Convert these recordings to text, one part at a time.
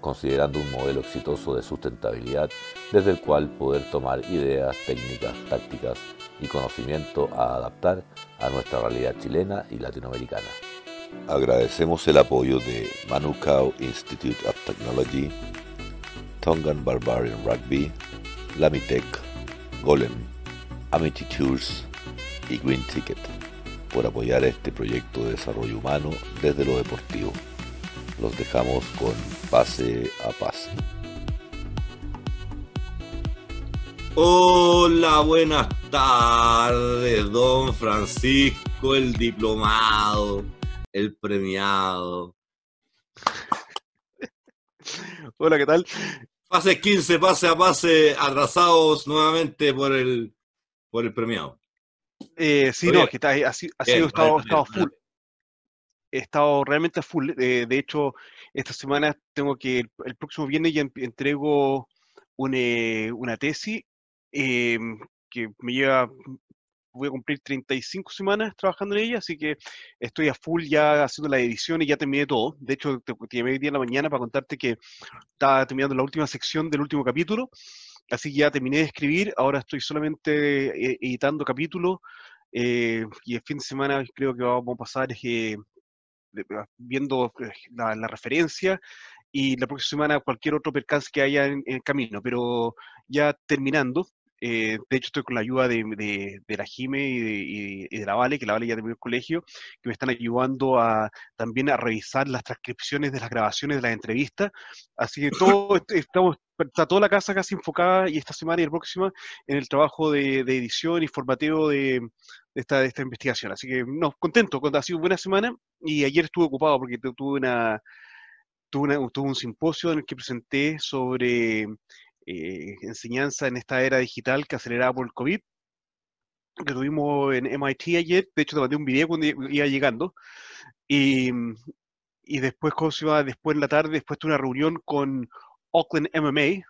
considerando un modelo exitoso de sustentabilidad desde el cual poder tomar ideas, técnicas, tácticas y conocimiento a adaptar a nuestra realidad chilena y latinoamericana. Agradecemos el apoyo de Manukau Institute of Technology, Tongan Barbarian Rugby, Lamitech, Golem, Amity Tours y Green Ticket por apoyar este proyecto de desarrollo humano desde lo deportivo los dejamos con pase a pase. Hola, buenas tardes, don Francisco, el diplomado, el premiado. Hola, ¿qué tal? Pase 15, pase a pase, atrasados nuevamente por el, por el premiado. Eh, sí, no, que está, ha, sido, estado, estado full he estado realmente full. Eh, de hecho, esta semana tengo que, el, próximo viernes ya entrego eh, una tesis em, que me lleva, voy a cumplir 35 semanas trabajando en ella, así que estoy a full ya haciendo la edición y ya terminé todo. De hecho, te, te llamé día en la mañana para contarte que estaba terminando la última sección del último capítulo, así que ya terminé de escribir, ahora estoy solamente eh, editando capítulos. y el fin de semana creo que vamos a pasar Ah, viendo eh, la, referencia y la próxima semana cualquier otro percance que haya en, el camino. Pero ya terminando, eh, de hecho estoy con la ayuda de, de, la Jime y de, la Vale, que la Vale ya terminó el colegio, que me están ayudando a también a revisar las transcripciones de las grabaciones de las entrevistas. Así que todo, estamos, está toda la casa casi enfocada y esta semana y la próxima en el trabajo de, edición y formateo de, esta, esta investigación. Así que, no, contento, ha sido buena semana y ayer estuve ocupado porque tuve una, tuve, un simposio en el que presenté sobre eh, enseñanza en esta era digital que acelerada por el COVID, que tuvimos en MIT ayer. De hecho, te mandé un video cuando iba llegando. Y, y después, iba después en la tarde, después tuve una reunión con Auckland MMA,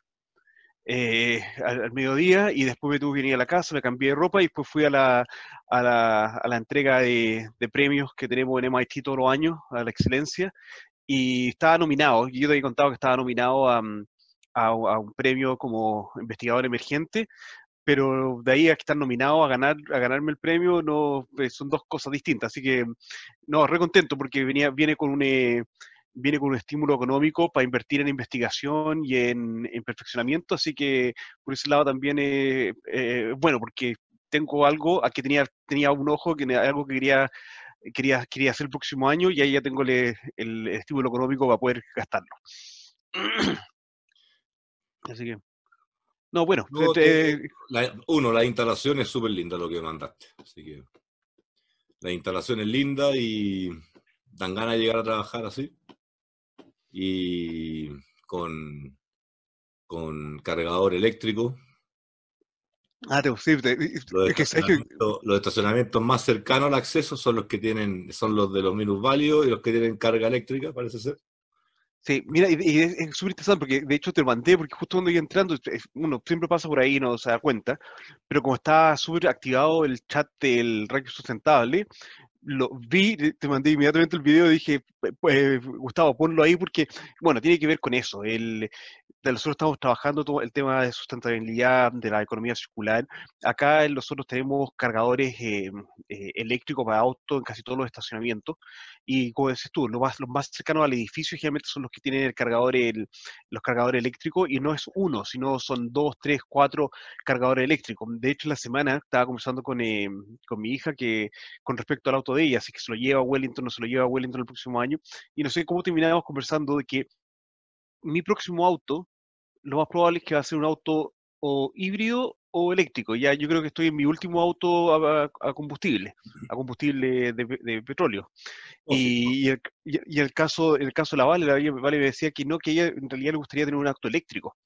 eh, al, mediodía y después me tuve que ir a la casa, me cambié de ropa y después fui a la, a la, a la entrega de, de, premios que tenemos en MIT todos los años, a la excelencia, y estaba nominado, yo te había contado que estaba nominado a, a, un premio como investigador emergente, pero de ahí a estar nominado a ganar a ganarme el premio no pues, son dos cosas distintas, así que no, re contento porque venía, viene con un... Eh, viene con un estímulo económico para invertir en investigación y en, perfeccionamiento, así que por ese lado también es eh, bueno, porque tengo algo a que tenía, tenía un ojo, que algo que quería, quería, quería hacer el próximo año y ahí ya tengo el, estímulo económico para poder gastarlo. Así que, no, bueno. uno, la instalación es súper linda lo que mandaste, así que la instalación es linda y dan ganas de llegar a trabajar así y con, con cargador eléctrico. Ah, te, sí, los, estacionamientos, los, estacionamientos, más cercanos al acceso son los que tienen, son los de los minusválidos y los que tienen carga eléctrica, parece ser. Sí, mira, y, es súper interesante porque de hecho te lo mandé porque justo cuando iba entrando, uno siempre pasa por ahí y no se da cuenta, pero como está súper activado el chat del ranking sustentable, lo vi, te mandé inmediatamente el video y dije, pues, Gustavo, ponlo ahí porque, bueno, tiene que ver con eso. El, nosotros estamos trabajando todo el tema de sustentabilidad, de la economía circular. Acá nosotros tenemos cargadores eh, eh, eléctricos para autos en casi todos los estacionamientos. Y como dices tú, los más, los más cercanos al edificio generalmente son los que tienen el cargador, el, los cargadores eléctricos, y no es uno, sino son dos, tres, cuatro cargadores eléctricos. De hecho, la semana estaba conversando con, eh, con mi hija que con respecto al auto de ella, así que se lo lleva a Wellington, no se lo lleva a Wellington el próximo año. Y no sé cómo terminamos conversando de que mi próximo auto, lo más probable es que va a ser un auto o híbrido o eléctrico. Ya yo creo que estoy en mi último auto a, combustible, a combustible de, petróleo. Oh, y, y, el, caso, el caso de la Vale, la Vale me decía que no, que ella en realidad le gustaría tener un auto eléctrico.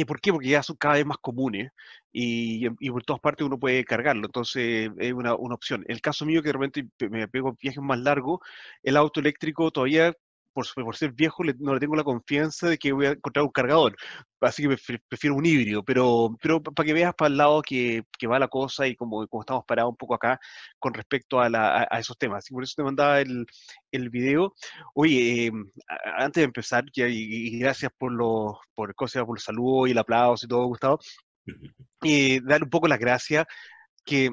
¿Y por qué? Porque ya son cada vez más comunes y, por todas partes uno puede cargarlo, entonces es una, una, opción. El caso mío que de repente me pego viajes más largos, el auto eléctrico todavía por, por ser viejo, no le tengo la confianza de que voy a encontrar un cargador. Así que prefiero un híbrido, pero, pero para que veas para el lado que, que va la cosa y como, como, estamos parados un poco acá con respecto a, la, a, esos temas. Y por eso te mandaba el, el video. Oye, eh, antes de empezar, y, y, gracias por los, por, cosas, por los saludos y el aplauso y todo, Gustavo, y eh, dar un poco las gracias que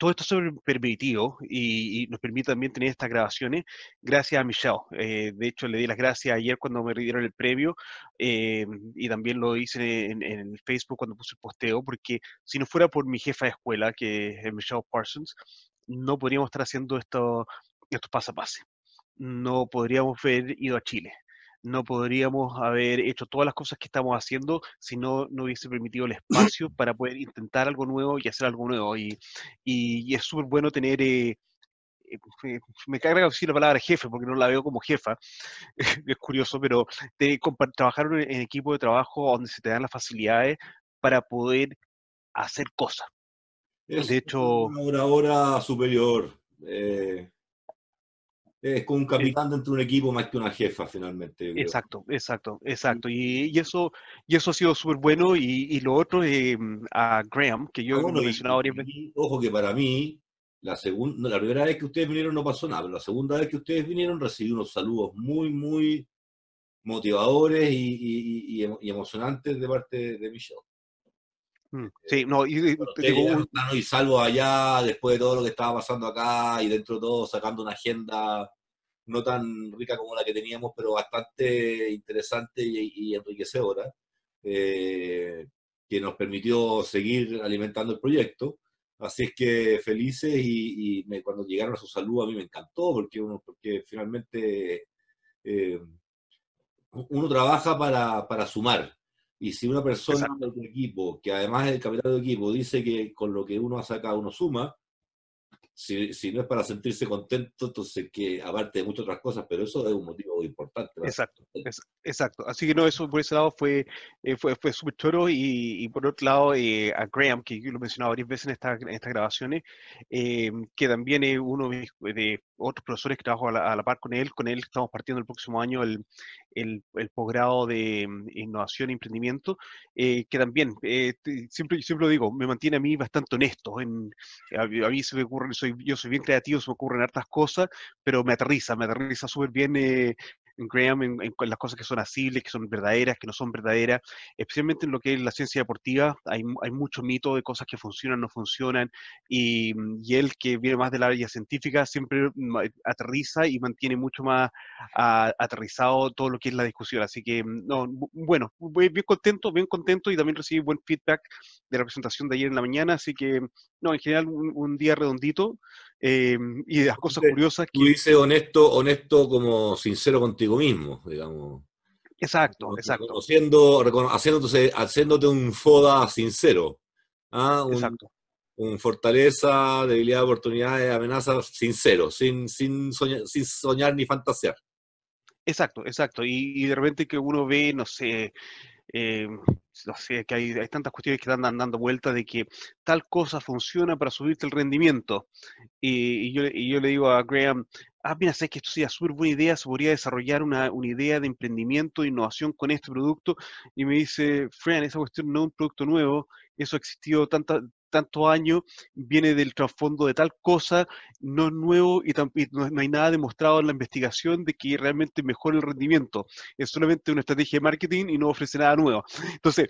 todo esto es permitido y, nos permite también tener estas grabaciones gracias a Michelle. Eh, de hecho, le di las gracias ayer cuando me dieron el premio eh, y también lo hice en, en, Facebook cuando puse el posteo, porque si no fuera por mi jefa de escuela, que es Michelle Parsons, no podríamos estar haciendo esto, estos paso a paso. No podríamos haber ido a Chile no podríamos haber hecho todas las cosas que estamos haciendo si no, no hubiese permitido el espacio para poder intentar algo nuevo y hacer algo nuevo. Y, y, es súper bueno tener, eh, eh, me carga decir la palabra jefe porque no la veo como jefa, es curioso, pero de, trabajar en equipo de trabajo donde se te dan las facilidades para poder hacer cosas. de hecho... Una superior. Eh, es como un capitán dentro de un equipo más que una jefa finalmente. Exacto, exacto, exacto. Y, y, eso, y eso ha sido súper bueno. Y, y, lo otro, eh, a Graham, que yo ah, lo mencionaba varias veces. Ojo que para mí, la, segunda, la primera vez que ustedes vinieron no pasó nada, pero la segunda vez que ustedes vinieron recibí unos saludos muy, muy motivadores y, y emocionantes de parte de Michelle. Mm, sí, no, y, digo, y salvo allá, después de todo lo que estaba pasando acá y dentro de todo sacando una agenda no tan rica como la que teníamos, pero bastante interesante y, enriquecedora, eh, que nos permitió seguir alimentando el proyecto. Así es que felices y, cuando llegaron a su salud a mí me encantó porque, uno, porque finalmente eh, uno trabaja para, para sumar y si una persona del equipo, que además es el capitán del equipo, dice que con lo que uno ha sacado uno suma, si, si, no es para sentirse contento, entonces que aparte de muchas otras cosas, pero eso es un motivo importante. Exacto, exacto. Así que no, eso por ese lado fue, eh, fue, fue súper choro y, y, por otro lado eh, a Graham, que yo lo he mencionado varias veces en, esta, en estas grabaciones, eh, que también es uno de, de, otros profesores que trabajo a la, a la, par con él, con él estamos partiendo el próximo año el, el, posgrado de mm, innovación e emprendimiento, que también, siempre, siempre lo digo, me mantiene a mí bastante honesto. En, a, mí se me ocurre, soy yo soy bien creativo, se me ocurren hartas cosas, pero me aterriza, me aterriza súper bien eh, Graham en, en, las cosas que son asibles, que son verdaderas, que no son verdaderas, especialmente en lo que es la ciencia deportiva, hay, hay mucho mito de cosas que funcionan, no funcionan, y, y, él que viene más del área científica siempre aterriza y mantiene mucho más a, aterrizado todo lo que es la discusión. Así que, no, bueno, bien contento, bien contento y también recibí buen feedback de la presentación de ayer en la mañana, así que, no, en general un, un día redondito. Eh, y de las cosas curiosas que... Tú dices honesto, honesto como sincero contigo mismo, digamos. Exacto, exacto. Haciendo, haciéndote, haciéndote un FODA sincero. ¿ah? Un, exacto. Un fortaleza, debilidad, oportunidades, amenazas sincero, sin, sin, soñar, sin soñar ni fantasear. Exacto, exacto. Y, y, de repente que uno ve, no sé, eh, no sé, que hay, hay, tantas cuestiones que están dando vueltas de que tal cosa funciona para subirte el rendimiento. Y, y, yo, y yo le digo a Graham, ah, mira, sé que esto sería súper buena idea, se podría desarrollar una, una, idea de emprendimiento, de innovación con este producto. Y me dice, Fran, esa cuestión no es un producto nuevo, eso ha existido tanta, tantos años, viene del trasfondo de tal cosa, no es nuevo y, no, hay nada demostrado en la investigación de que realmente mejore el rendimiento. Es solamente una estrategia de marketing y no ofrece nada nuevo. Entonces,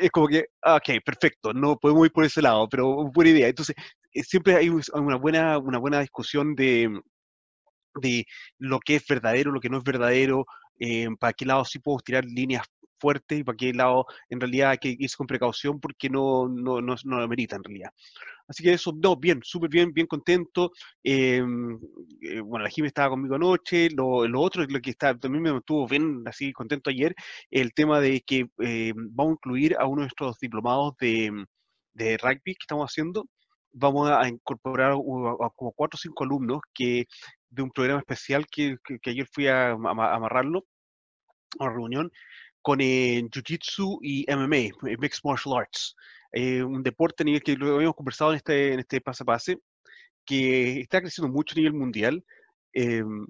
es como que, ah, ok, perfecto, no podemos ir por ese lado, pero buena idea. Entonces, eh, siempre hay una buena, una buena discusión de, de lo que es verdadero, lo que no es verdadero, eh, para qué lado sí puedo tirar líneas fuerte y para qué lado en realidad hay que irse con precaución porque no, no, no, no lo merita en realidad. Así que eso, no, bien, súper bien, bien contento. Eh, eh, bueno, la Jimmy estaba conmigo anoche. Lo, lo, otro, lo que está, también me mantuvo bien así contento ayer, el tema de que vamos a incluir a uno de nuestros diplomados de, de rugby que estamos haciendo. Vamos a incorporar como cuatro o cinco alumnos que de un programa especial que, que, que ayer fui a, a, a amarrarlo a una reunión con Jiu-Jitsu y MMA, Mixed Martial Arts. un deporte a nivel que lo habíamos conversado en este, en este pase a pase, que está creciendo mucho a nivel mundial. Em,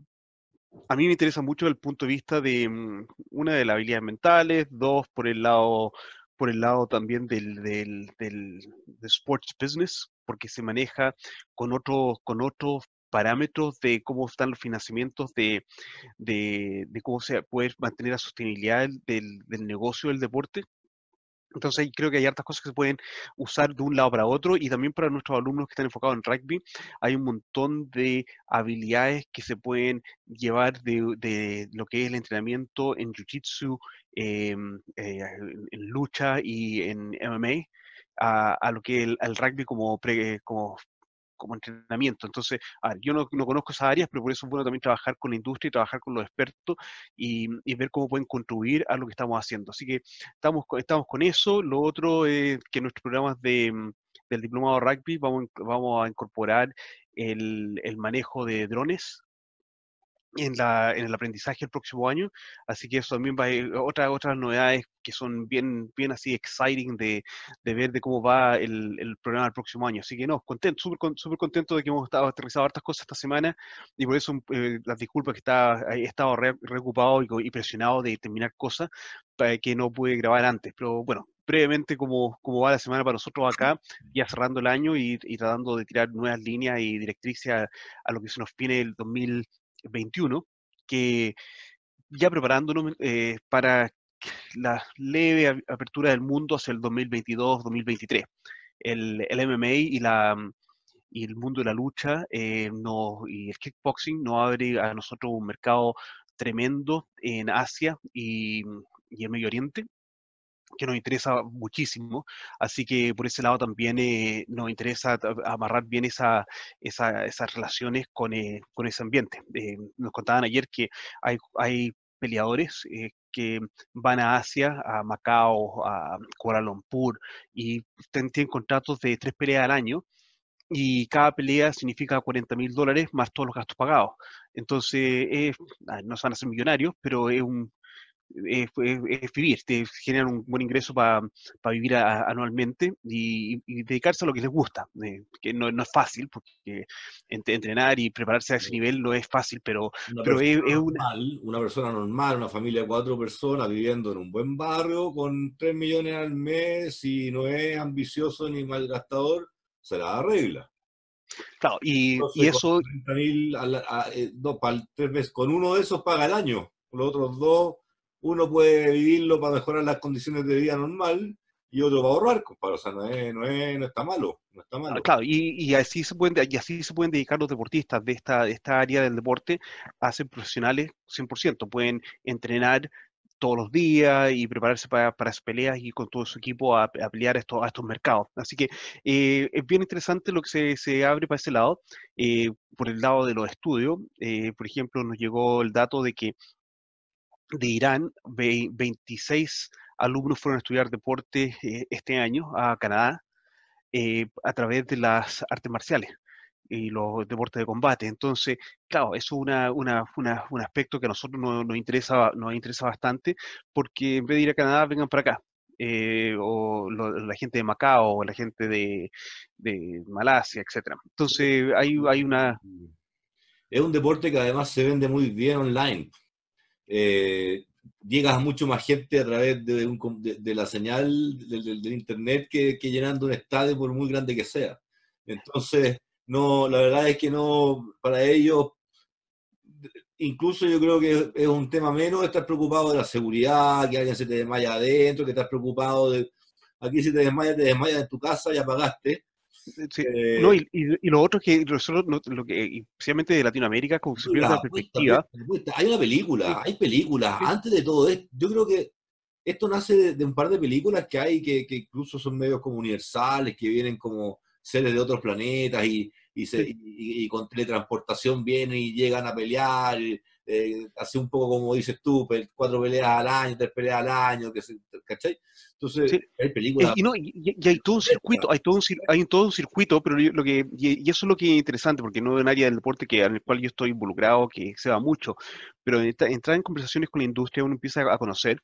a mí me interesa mucho el punto de vista de, mm, una, de las habilidades mentales, dos, por el lado, por el lado también del, del, del, sports business, porque se maneja con, otros con otros parámetros de cómo están los financiamientos, de, de, de cómo se puede mantener la sostenibilidad del, del negocio del deporte. Entonces creo que hay hartas cosas que se pueden usar de un lado para otro y también para nuestros alumnos que están enfocados en rugby hay un montón de habilidades que se pueden llevar de, lo que es el entrenamiento en Jiu-Jitsu, em, eh, en lucha y en MMA a, lo que el, el rugby como, pre, como como entrenamiento. Entonces, yo no, conozco esas áreas, pero por eso es bueno también trabajar con la industria y trabajar con los expertos y, ver cómo pueden contribuir a lo que estamos haciendo. Así que estamos, estamos con eso. Lo otro es que nuestros programas de, mm, del diplomado rugby vamos, vamos a incorporar el, el manejo de drones en, la, en el aprendizaje el próximo año, así que eso también va a ir, otra, otras novedades que son bien, bien así exciting de, de ver de cómo va el, el, programa el próximo año. Así que no, contento, súper super contento de que hemos estado aterrizado hartas cosas esta semana y por eso eh, las disculpas que está, he estado reocupado y, presionado de terminar cosas para que no pude grabar antes, pero bueno, brevemente cómo, cómo va la semana para nosotros acá, ya cerrando el año y, y tratando de tirar nuevas líneas y directrices a, a, lo que se nos viene el 2000 21, que ya preparándonos eh, para la leve apertura del mundo hacia el 2022-2023. El, el, MMA y, la, y el mundo de la lucha eh, no, y el kickboxing no abre a nosotros un mercado tremendo en Asia y, y en Medio Oriente que nos interesa muchísimo, así que por ese lado también eh, nos interesa amarrar bien esa, esas relaciones con, eh, con ese ambiente. Eh, nos contaban ayer que hay, hay peleadores que van a Asia, a Macao, a Kuala Lumpur, y tienen contratos de tres peleas al año, y cada pelea significa 40 mil dólares más todos los gastos pagados. Entonces, no se van a ser millonarios, pero es un, es, vivir, te generan un buen ingreso para vivir anualmente y, dedicarse a lo que les gusta, eh, que no, no, es fácil, porque entrenar y prepararse a ese nivel no es fácil, pero, una pero es, una... persona normal, una familia de cuatro personas viviendo en un buen barrio con 3 millones al mes y no es ambicioso ni malgastador, se la arregla. Claro, y, y eso... Eh, tres meses, con uno de esos paga el año, los otros dos uno puede vivirlo para mejorar las condiciones de vida normal y otro para ahorrar, compadre. O sea, no, es, no, es, no está malo. No está malo. Claro, y, así se pueden, y así se pueden dedicar los deportistas de esta, de esta área del deporte a ser profesionales 100%. Pueden entrenar todos los días y prepararse para, para peleas y con todo su equipo a, pelear esto, a estos mercados. Así que eh, es bien interesante lo que se, se abre para ese lado. Eh, por el lado de los estudios, eh, por ejemplo, nos llegó el dato de que de Irán, 26 alumnos fueron a estudiar deporte eh, este año a Canadá eh, a través de las artes marciales y los deportes de combate. Entonces, claro, eso es una, una, un aspecto que a nosotros nos, interesa, nos interesa bastante, porque en vez de ir a Canadá, vengan para acá. Eh, o la gente de Macao, o la gente de, de Malasia, etcétera. Entonces, hay, hay una... Es un deporte que además se vende muy bien online eh, llegas a mucho más gente a través de, de, la señal del, internet que, llenando un estadio por muy grande que sea. Entonces, no, la verdad es que no, para ellos, incluso yo creo que es un tema menos estar preocupado de la seguridad, que alguien se te desmaya adentro, que estás preocupado de, aquí si te desmayas, te desmayas en tu casa, ya pagaste, eh, no, y, y, lo otro es que nosotros, lo que, especialmente de Latinoamérica, pierde la perspectiva. Hay una película, hay películas. Antes de todo esto, yo creo que esto nace de, un par de películas que hay que, que, incluso son medios como universales, que vienen como seres de otros planetas y, y, se, y, con teletransportación vienen y llegan a pelear. Eh, así un poco como dices tú, cuatro peleas al año, tres peleas al año, que se, ¿cachai? Entonces, hay películas... Y, no, y, hay todo un circuito, hay todo un, hay todo un circuito, pero lo que, y, eso es lo que es interesante, porque no es un área del deporte que, en el cual yo estoy involucrado, que se va mucho, pero entrar en conversaciones con la industria uno empieza a conocer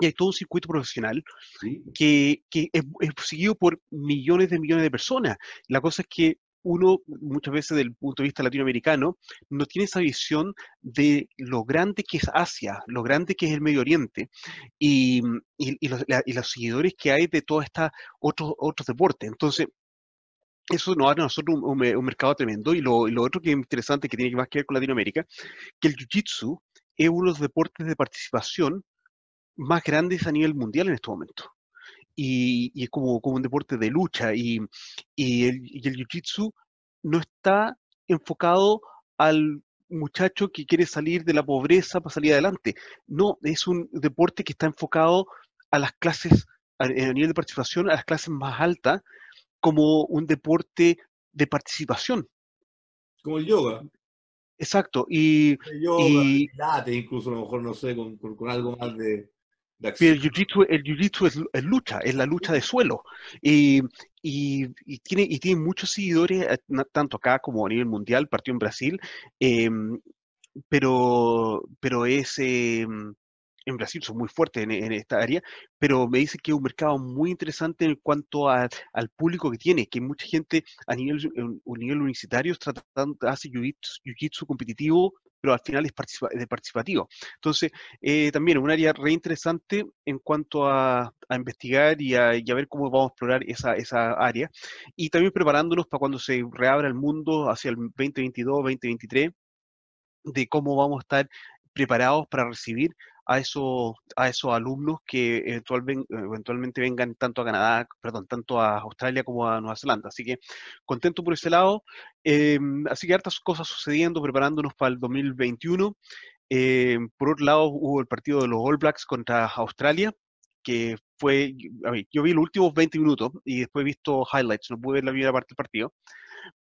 y hay todo un circuito profesional que, que es, seguido por millones de millones de personas. La cosa es que uno, muchas veces desde el punto de vista latinoamericano, no tiene esa visión de lo grande que es Asia, lo grande que es el Medio Oriente y, y, los, seguidores que hay de todos estos otros, otros deportes. Entonces, eso nos da a nosotros un, mercado tremendo. Y lo, lo, otro que es interesante, que tiene más que ver con Latinoamérica, que el Jiu-Jitsu es uno de los deportes de participación más grandes a nivel mundial en este momento. Y, y es como, como un deporte de lucha. Y, y el, y el Jiu-Jitsu no está enfocado al muchacho que quiere salir de la pobreza para salir adelante. No, es un deporte que está enfocado a las clases, a, a nivel de participación, a las clases más altas, como un deporte de participación. Como el yoga. Exacto. Y, el yoga, incluso a lo mejor, no sé, con, con, algo más de, el jiu-jitsu es, lucha, es la lucha de suelo. Y, y, tiene, y tiene muchos seguidores, eh, tanto acá como a nivel mundial, partió en Brasil, em, pero, pero es, em, en Brasil son muy fuertes en, esta área, pero me dice que es un mercado muy interesante en cuanto al público que tiene, que mucha gente a nivel, a nivel universitario tratando, hace jiu-jitsu competitivo, pero al final es de participativo. Entonces, eh, también un área re interesante en cuanto a, investigar y a, ver cómo vamos a explorar esa, esa área, y también preparándonos para cuando se reabra el mundo hacia el 2022, 2023, de cómo vamos a estar preparados para recibir a esos, a esos alumnos que eventualmente vengan tanto a Canadá, perdón, tanto a Australia como a Nueva Zelanda. Así que contento por ese lado. Em, así que hartas cosas sucediendo, preparándonos para el 2021. Em, por otro lado, hubo el partido de los All Blacks contra Australia, que fue, a ver, yo vi los últimos 20 minutos y después he visto highlights, no pude ver la primera parte del partido,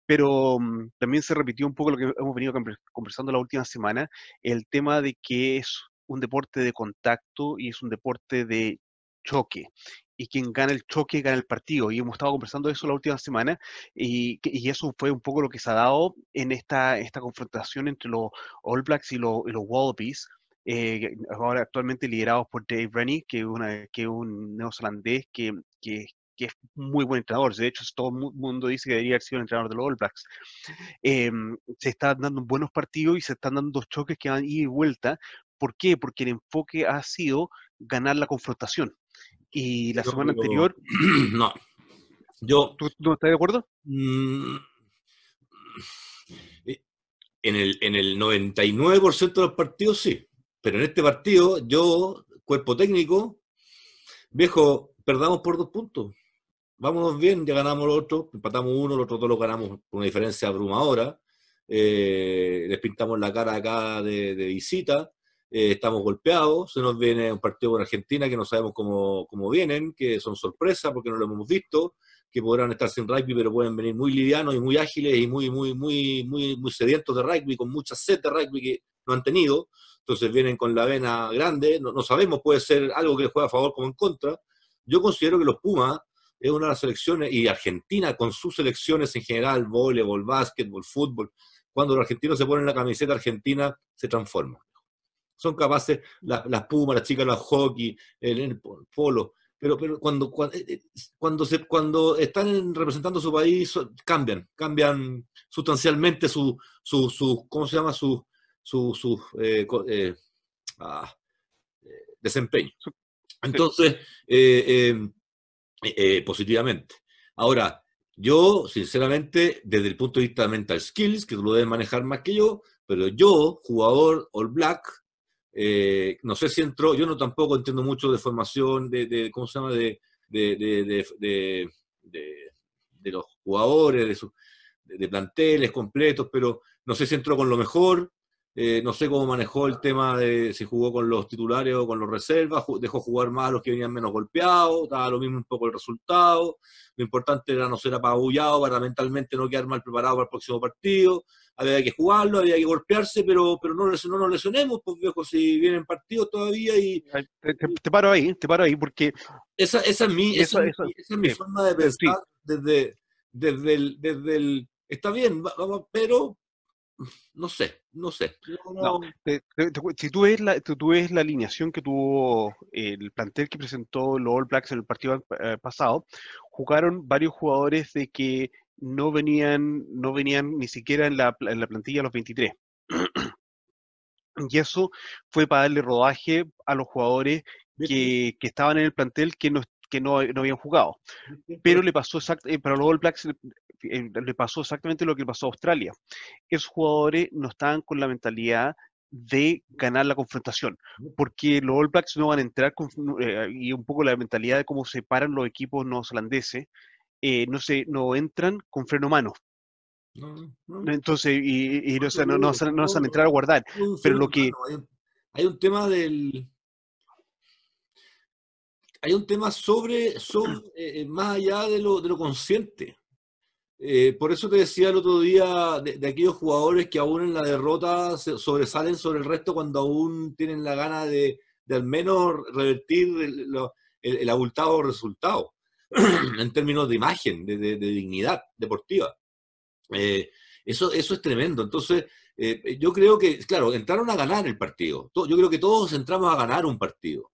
pero mm, también se repitió un poco lo que hemos venido conversando la última semana, el tema de que es un deporte de contacto y es un deporte de choque. Y quien gana el choque gana el partido. Y hemos estado conversando eso la última semana y, y eso fue un poco lo que se ha dado en esta, esta confrontación entre los All Blacks y, los, los Wallabies. Eh, ahora actualmente liderados por Dave Rennie, que es, una, que un neozelandés que, que, que es muy buen entrenador. De hecho, todo el mundo dice que debería haber sido el entrenador de los All Blacks. Em, se están dando buenos partidos y se están dando choques que van ida y vuelta. ¿Por qué? Porque el enfoque ha sido ganar la confrontación. Y la semana anterior... No. Yo... ¿Tú no estás de acuerdo? Mm, eh, en el, en el 99% de los partidos sí. Pero en este partido, yo, cuerpo técnico, viejo, perdamos por dos puntos vámonos bien, ya ganamos el otro, empatamos uno, los otros dos lo ganamos por una diferencia abrumadora. Eh, les pintamos la cara acá de, visita, eh, estamos golpeados, se nos viene un partido con Argentina que no sabemos cómo, cómo vienen, que son sorpresas porque no lo hemos visto, que podrán estar sin rugby, pero pueden venir muy livianos y muy ágiles y muy, muy, muy, muy, muy sedientos de rugby, con mucha sed de rugby que no han tenido. Entonces vienen con la vena grande, no, no sabemos, puede ser algo que les juega a favor como en contra. Yo considero que los Pumas es una de las selecciones, y Argentina con sus selecciones en general, voleibol, básquetbol, fútbol, cuando los argentinos se ponen la camiseta argentina, se transforman. Son capaces, las, pumas, las chicas, los hockey, el, polo, pero, pero cuando, cuando, eh, eh, se, cuando están representando su país, cambian, cambian sustancialmente su, su, su ¿cómo se llama? Su, su, su eh, ah, desempeño. Entonces, eh, positivamente. Ahora, yo, sinceramente, desde el punto de vista de mental skills, que tú lo debes manejar más que yo, pero yo, jugador All Black, eh, no sé si entró, yo no tampoco entiendo mucho de formación, de, ¿cómo se llama?, de, de, de los jugadores, de, planteles completos, pero no sé si entró con lo mejor, eh, no sé cómo manejó el tema de si jugó con los titulares o con los reservas, dejó jugar más a los que venían menos golpeados, daba lo mismo un poco el resultado. Lo importante era no ser apabullado para mentalmente no quedar mal preparado para el próximo partido. Había que jugarlo, había que golpearse, pero, pero no, no nos lesionemos, pues viejo, si vienen partidos todavía y... Te, paro ahí, te paro ahí, porque... Esa, esa es mi, esa, esa, es mi forma de pensar desde, desde, el, desde el... Está bien, pero no sé, no sé. si tú ves, la, tú ves la alineación que tuvo el plantel que presentó los All Blacks en el partido eh, pasado, jugaron varios jugadores de que no venían, no venían ni siquiera en la, en la plantilla los 23. y eso fue para darle rodaje a los jugadores que, que estaban en el plantel que no, que no, no habían jugado. Pero le pasó eh, para los All Blacks eh, le pasó exactamente lo que pasó a Australia. Esos jugadores no estaban con la mentalidad de ganar la confrontación, porque los All Blacks no van a entrar con, eh, y un poco la mentalidad de cómo se paran los equipos neozelandeses, eh, no se no entran con freno mano. Entonces, y, no, no, no, van a entrar a guardar. Pero lo que... Hay un tema del... Hay un tema sobre, sobre más allá de lo, de lo consciente. Eh, por eso te decía el otro día de, aquellos jugadores que aún en la derrota sobresalen sobre el resto cuando aún tienen la gana de, al menos revertir el, abultado resultado en términos de imagen, de, dignidad deportiva. Eh, eso, eso es tremendo. Entonces, eh, yo creo que, claro, entraron a ganar el partido. Yo creo que todos entramos a ganar un partido,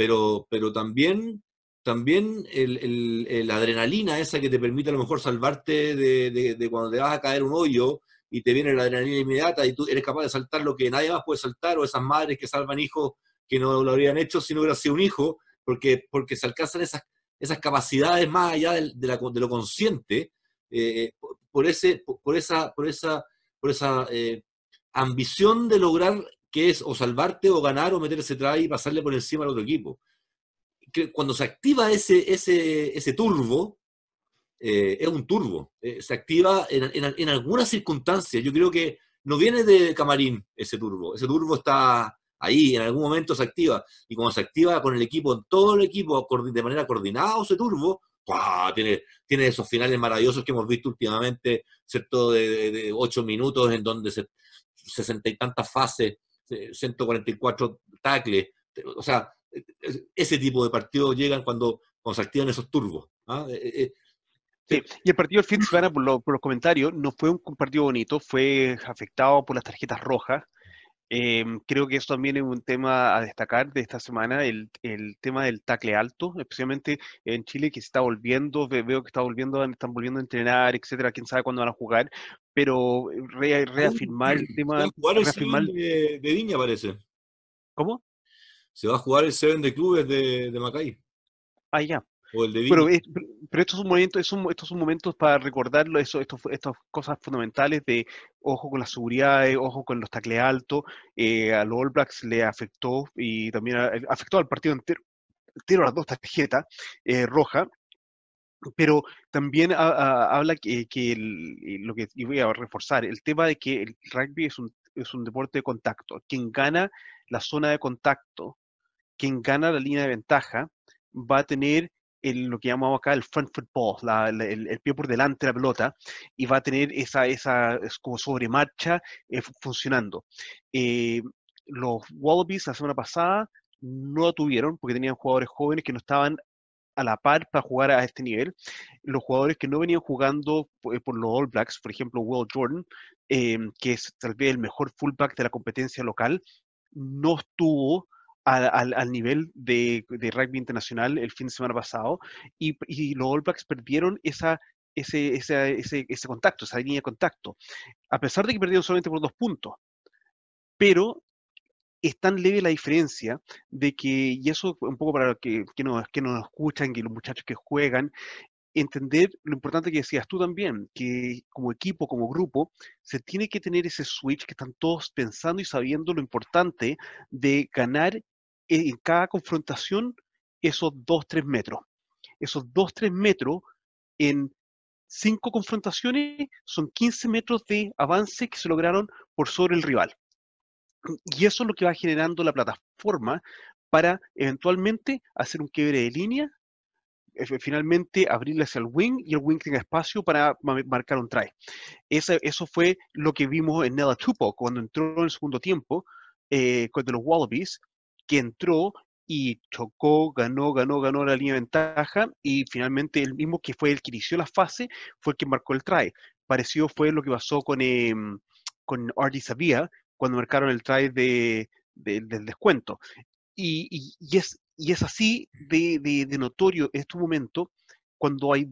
pero, pero también también el, la adrenalina esa que te permite a lo mejor salvarte de, cuando te vas a caer un hoyo y te viene la adrenalina inmediata y tú eres capaz de saltar lo que nadie más puede saltar, o esas madres que salvan hijos que no lo habrían hecho si no hubiera sido un hijo, porque, porque se alcanzan esas, esas capacidades más allá de, de, lo consciente, eh, por, ese, por, esa, por esa, por esa eh, ambición de lograr que es o salvarte o ganar o meter ese try y pasarle por encima al otro equipo que cuando se activa ese, ese, ese turbo, eh, es un turbo, eh, se activa en, en, algunas circunstancias. Yo creo que no viene de camarín ese turbo, ese turbo está ahí, en algún momento se activa. Y cuando se activa con el equipo, todo el equipo de manera coordinada, ese turbo, Tiene, tiene esos finales maravillosos que hemos visto últimamente, ¿cierto? De, de, ocho minutos en donde se, sesenta y tantas fases, 144 tacles. O sea, ese tipo de partidos llegan cuando, se activan esos turbos. ¿ah? Eh, eh, eh, sí. Y el partido del fin de semana, por, los comentarios, no fue un partido bonito, fue afectado por las tarjetas rojas. creo que eso también es un tema a destacar de esta semana, el, tema del tacle alto, especialmente en Chile, que se está volviendo, veo que está volviendo, están volviendo a entrenar, etcétera, quién sabe cuándo van a jugar, pero reafirmar el tema... Reafirmar... De, de Viña, parece. ¿Cómo? se va a jugar el Seven de clubes de, de Macay. Ah, ya. O el de pero, pero estos son momentos, estos son momentos para recordarlo, eso, estos, estas cosas fundamentales de ojo con la seguridad, ojo con los tacles altos, eh, a los All Blacks le afectó y también afectó al partido entero, entero las dos tarjetas eh, rojas, pero también habla que, que lo que voy a reforzar, el tema de que el rugby es un, es un deporte de contacto. Quien gana la zona de contacto quien gana la línea de ventaja va a tener lo que llamamos acá el front football, el, pie por delante de la pelota, y va a tener esa, esa como sobremarcha eh, funcionando. Eh, los Wallabies la semana pasada no la tuvieron porque tenían jugadores jóvenes que no estaban a la par para jugar a este nivel. Los jugadores que no venían jugando por, eh, los All Blacks, por ejemplo, Will Jordan, que es tal vez el mejor fullback de la competencia local, no estuvo al, nivel de, rugby internacional el fin de semana pasado y, los All Blacks perdieron esa, ese, ese, ese, contacto, esa línea de contacto, a pesar de que perdieron solamente por dos puntos. Pero es tan leve la diferencia de que, y eso un poco para que, que, nos, que nos escuchan, que los muchachos que juegan, entender lo importante que decías tú también, que como equipo, como grupo, se tiene que tener ese switch que están todos pensando y sabiendo lo importante de ganar en cada confrontación esos 2-3 metros. Esos 2-3 metros en cinco confrontaciones son 15 metros de avance que se lograron por sobre el rival. Y eso es lo que va generando la plataforma para eventualmente hacer un quiebre de línea, finalmente abrirle hacia el wing y el wing tenga espacio para marcar un try. Eso, fue lo que vimos en Nella Tupo cuando entró en el segundo tiempo eh, con los Wallabies que entró y chocó, ganó, ganó, ganó la línea de ventaja y finalmente el mismo que fue el que inició la fase fue el que marcó el try. Parecido fue lo que pasó con, em, con RD Sabía cuando marcaron el try de, del descuento. Y, es, y es así de, de, notorio en este momento cuando hay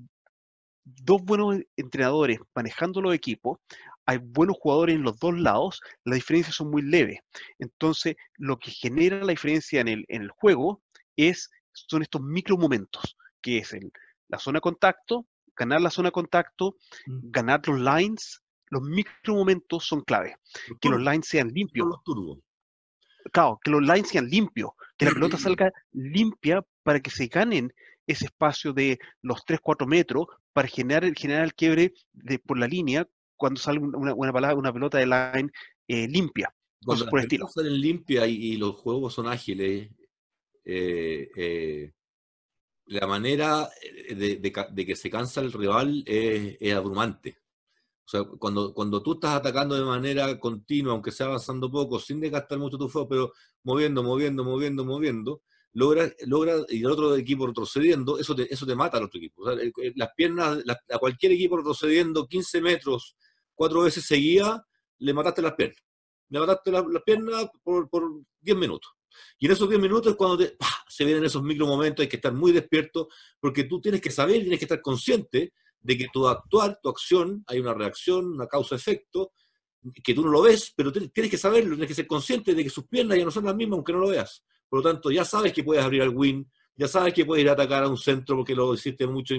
dos buenos entrenadores manejando los equipos, hay buenos jugadores en los dos lados, las diferencias son muy leves. Entonces, lo que genera la diferencia en el, en el juego es, son estos micro momentos, que es el, la zona de contacto, ganar la zona de contacto, mm. ganar los lines, los micro momentos son clave. Que los lines sean limpios. Claro, que los lines sean limpios, que la pelota salga limpia para que se ganen ese espacio de los 3-4 metros para generar, generar el quiebre de, por la línea cuando sale una, una, una pelota de line eh, limpia. Cuando las por estilo. salen limpia y, los juegos son ágiles, eh, eh, la manera de, que se cansa el rival es, abrumante. O sea, cuando, cuando tú estás atacando de manera continua, aunque sea avanzando poco, sin desgastar mucho tu fuego, pero moviendo, moviendo, moviendo, moviendo, logra, logra y el otro equipo retrocediendo, eso te, eso te mata al otro equipo. las piernas, a cualquier equipo retrocediendo 15 metros cuatro veces seguía, le mataste las piernas. Le mataste las, piernas por, por 10 minutos. Y en esos 10 minutos es cuando se vienen esos micro momentos, hay que estar muy despierto, porque tú tienes que saber, tienes que estar consciente de que tu actuar, tu acción, hay una reacción, una causa-efecto, que tú no lo ves, pero tienes que saberlo, tienes que ser consciente de que sus piernas ya no son las mismas aunque no lo veas. Por lo tanto, ya sabes que puedes abrir al win, ya sabes que puedes ir a atacar a un centro porque lo hiciste mucho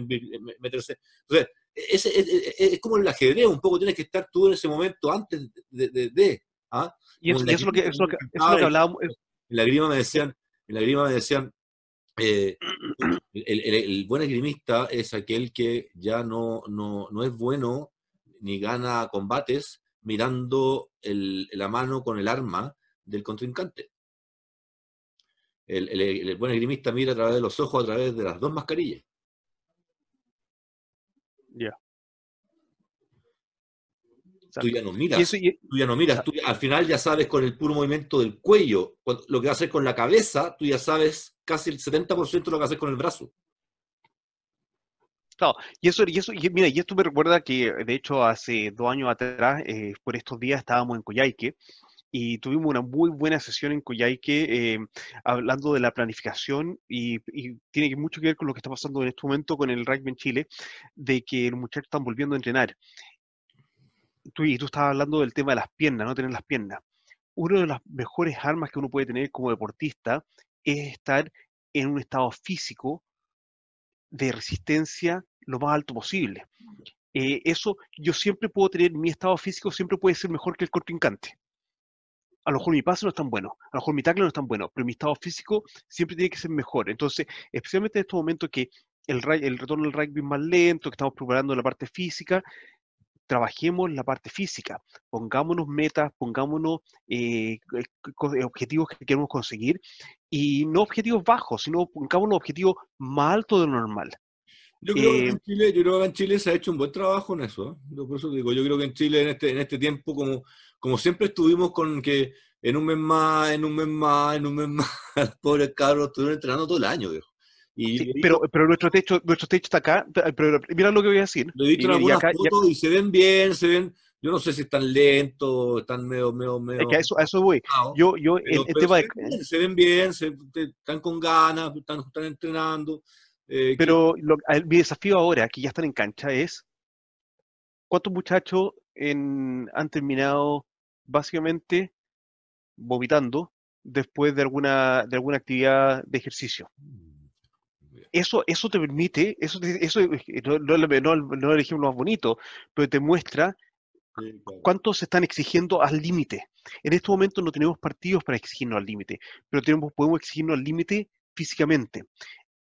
meterse. Entonces, es, es, como el ajedrez, un poco tienes que estar tú en ese momento antes de. de, ¿ah? Y eso, es lo que, eso, lo que, eso lo que hablábamos. En la grima me decían, en la grima me decían eh, el, el, buen esgrimista es aquel que ya no, no, no es bueno ni gana combates mirando la mano con el arma del contrincante. El, buen esgrimista mira a través de los ojos, a través de las dos mascarillas. Ya. Tú ya no miras, tú ya no miras, al final ya sabes con el puro movimiento del cuello, lo que va a hacer con la cabeza, tú ya sabes casi el 70% de lo que hacer con el brazo. Claro, y eso, y eso, mira, y esto me recuerda que de hecho hace dos años atrás, eh, por estos días estábamos en Coyhaique y tuvimos una muy buena sesión en Coyhaique eh, hablando de la planificación y, tiene mucho que ver con lo que está pasando en este momento con el rugby en Chile, de que los muchachos están volviendo a entrenar. Tú, y tú estabas hablando del tema de las piernas, no tener las piernas. Una de las mejores armas que uno puede tener como deportista es estar en un estado físico de resistencia lo más alto posible. Eh, eso yo siempre puedo tener, mi estado físico siempre puede ser mejor que el contrincante a lo mejor mi pase no es tan bueno, a lo mejor mi tackle no es tan bueno, pero mi estado físico siempre tiene que ser mejor. Entonces, especialmente en estos momentos que el, el retorno del rugby es más lento, que estamos preparando la parte física, trabajemos la parte física, pongámonos metas, pongámonos eh, eh, objetivos que queremos conseguir y no objetivos bajos, sino pongámonos objetivos más altos de lo normal. Yo creo, que en eh, Chile, yo creo que en Chile se ha hecho un buen trabajo en eso. Yo por eso digo, yo creo que en Chile en este, en este tiempo, como, como siempre estuvimos con que en un mes más, en un mes más, en un mes más, pobres cabros estuvieron entrenando todo el año, viejo. Y, pero, pero nuestro techo, nuestro techo está acá, pero mira lo que voy a decir. Lo he visto en algunas fotos y se ven bien, se ven, yo no sé si están lentos, están medio, medio, medio. Es que a eso, a eso voy. Yo, yo, el, tema se, de... se ven bien, se, están con ganas, están, están entrenando. Eh, pero mi desafío ahora, que ya están en cancha, es ¿cuántos muchachos han terminado básicamente vomitando después de alguna, de alguna actividad de ejercicio? Eso, eso te permite, eso, eso no, no, no, el ejemplo más bonito, pero te muestra cuántos se están exigiendo al límite. En este momento no tenemos partidos para exigirnos al límite, pero tenemos, podemos exigirnos al límite físicamente.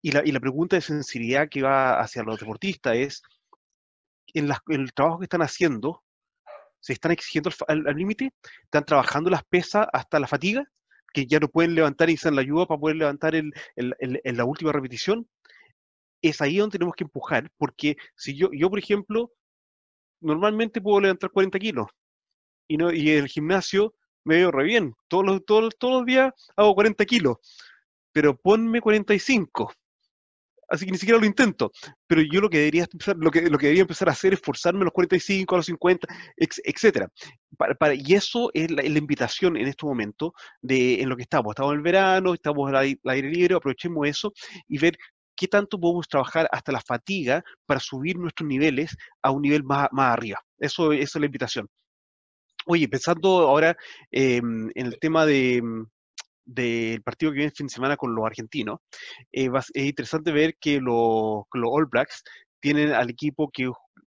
Y la, y la pregunta de sensibilidad que va hacia los deportistas es, en, el trabajo que están haciendo, ¿se están exigiendo al límite? ¿Están trabajando las pesas hasta la fatiga? ¿Que ya no pueden levantar y necesitan la ayuda para poder levantar en la última repetición? Es ahí donde tenemos que empujar, porque si yo, yo por ejemplo, normalmente puedo levantar 40 kilos y, no, y en el gimnasio me veo re bien. Todos los, todos, todos los días hago 40 kilos, pero ponme 45 así que ni siquiera lo intento. Pero yo lo que debería empezar, lo que, lo que debería empezar a hacer es forzarme a los 45, a los 50, etcétera. Para, y eso es la, invitación en este momento de en lo que estamos. Estamos en el verano, estamos al aire libre, aprovechemos eso y ver qué tanto podemos trabajar hasta la fatiga para subir nuestros niveles a un nivel más, más arriba. Eso, eso es la invitación. Oye, pensando ahora em, en el tema de, del partido que viene el fin de semana con los argentinos, eh, es interesante ver que los, All Blacks tienen al equipo que,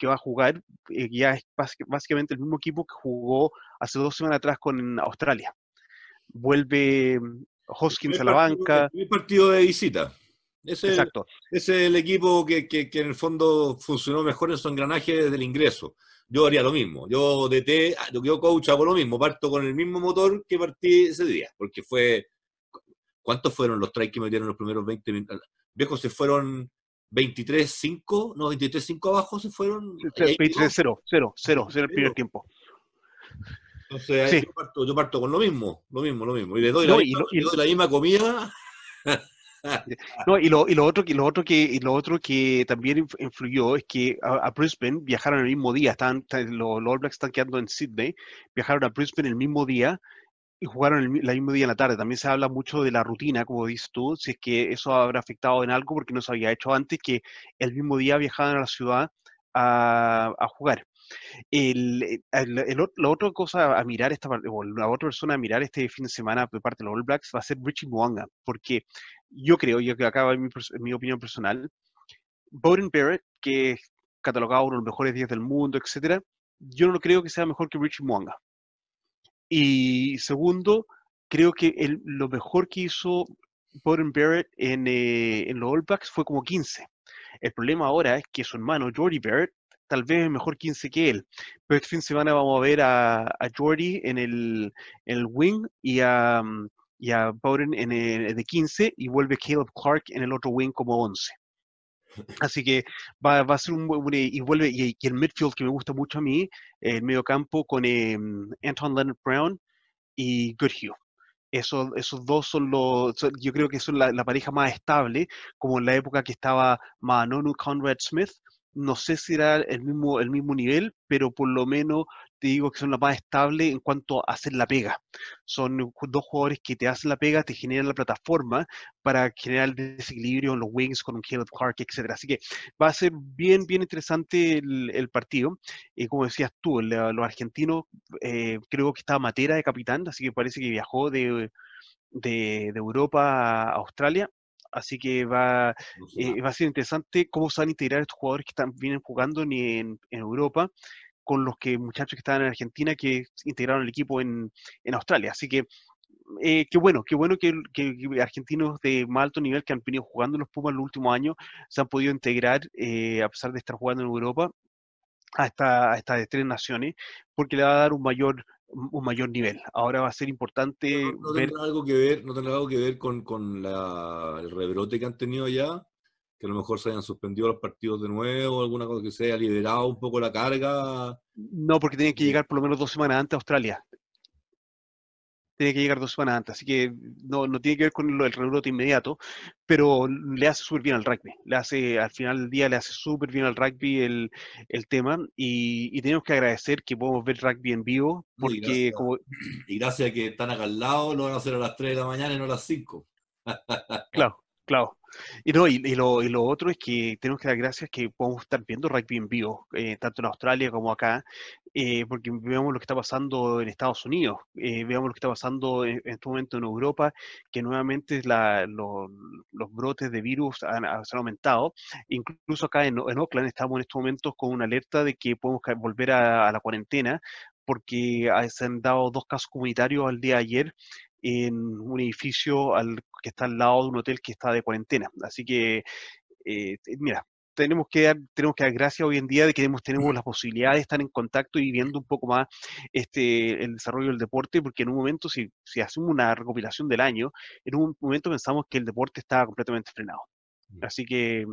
va a jugar, eh, ya es básicamente el mismo equipo que jugó hace dos semanas atrás con Australia. Vuelve Hoskins a la banca. El partido de visita. Ese, Exacto. es el equipo que, que, en el fondo funcionó mejor en su engranaje desde el ingreso. Yo haría lo mismo. Yo DT, ah, yo coach hago lo mismo. Parto con el mismo motor que partí ese día. Porque fue. ¿Cuántos fueron los tries que metieron los primeros 20 minutos? Viejos se fueron 23-5, no, 23-5 abajo se fueron. 23-0, 0, 0, 0 el primer tiempo. Entonces, ahí yo, parto, yo, parto, con lo mismo, lo mismo, lo mismo. Y le doy, la, misma, y le doy la misma comida No, y lo, y lo otro que lo otro que y lo otro que también influyó es que a, Brisbane viajaron el mismo día, están, los, All Blacks están quedando en Sydney, viajaron a Brisbane el mismo día y jugaron el, mismo día en la tarde. También se habla mucho de la rutina, como dices tú, si es que eso habrá afectado en algo porque no se había hecho antes que el mismo día viajaban a la ciudad a, a jugar. El, eh, la otra cosa a mirar, esta, o la otra persona a mirar este fin de semana de parte de los All Blacks va a ser Richie Mwanga, porque yo creo, yo que acaba mi, mi opinión personal, Bowden Barrett, que es catalogado uno de los mejores días del mundo, etcétera, yo no creo que sea mejor que Richie Mwanga. Y segundo, creo que el, lo mejor que hizo Bowden Barrett en, eh, en los All Blacks fue como 15. El problema ahora es que su hermano Jordi Barrett tal vez mejor 15 que él. Pero este fin de semana vamos a ver a, a Jordi en el, en el wing y a, mm, y a Bowden en el de 15 y vuelve Caleb Clark en el otro wing como 11. Así que va, a ser un buen, y vuelve y, el midfield que me gusta mucho a mí, el medio campo con eh, Anton Leonard Brown y Goodhue. Eso, esos dos son los, yo creo que son la, la, pareja más estable, como en la época que estaba Manonu Conrad Smith, no sé si era el mismo, el mismo nivel, pero por lo menos te digo que son la más estable en cuanto a hacer la pega. Son dos jugadores que te hacen la pega, te generan la plataforma para generar el desequilibrio en los wings con un Caleb Clark, etc. Así que va a ser bien, bien interesante el, partido. Y como decías tú, los argentinos, eh, creo que estaba Matera de capitán, así que parece que viajó de, de Europa a Australia Así que va, eh, va a ser interesante cómo se van a integrar estos jugadores que están, vienen jugando en, en, Europa con los que muchachos que estaban en Argentina que integraron el equipo en, en Australia. Así que eh, qué bueno, qué bueno que, argentinos de más alto nivel que han venido jugando en los Pumas en los últimos años se han podido integrar, eh, a pesar de estar jugando en Europa, a, esta, a estas tres naciones, porque le va a dar un mayor un mayor nivel. Ahora va a ser importante no, ver... algo que ver, no tendrá algo que ver con, con la, el rebrote que han tenido ya, que a lo mejor se hayan suspendido los partidos de nuevo, alguna cosa que se haya liberado un poco la carga. No, porque tienen que llegar por lo menos dos semanas antes a Australia tiene que llegar dos semanas antes, así que no, no tiene que ver con el rebrote inmediato, pero le hace súper bien al rugby, le hace, al final del día le hace súper bien al rugby el, el tema, y, y, tenemos que agradecer que podemos ver rugby en vivo, porque y gracias, como... Y gracias a que están acá al lado, lo van a hacer a las 3 de la mañana y no a las 5. claro, claro. Y, no, y, lo, y, lo, otro es que tenemos que dar gracias que podemos estar viendo rugby en vivo, eh, tanto en Australia como acá, eh, porque vemos lo que está pasando en Estados Unidos, eh, veamos lo que está pasando en, este momento en Europa, que nuevamente la, los brotes de virus han, han, aumentado. Incluso acá en, en, Oakland estamos en estos momentos con una alerta de que podemos volver a, a la cuarentena porque se han dado dos casos comunitarios al día de ayer en un edificio al, que está al lado de un hotel que está de cuarentena. Así que, eh, mira, tenemos que, dar, tenemos que dar gracias hoy en día de que tenemos, tenemos la posibilidad de estar en contacto y viendo un poco más este, el desarrollo del deporte, porque en un momento, si, si hacemos una recopilación del año, en un momento pensamos que el deporte estaba completamente frenado. Mm. Así que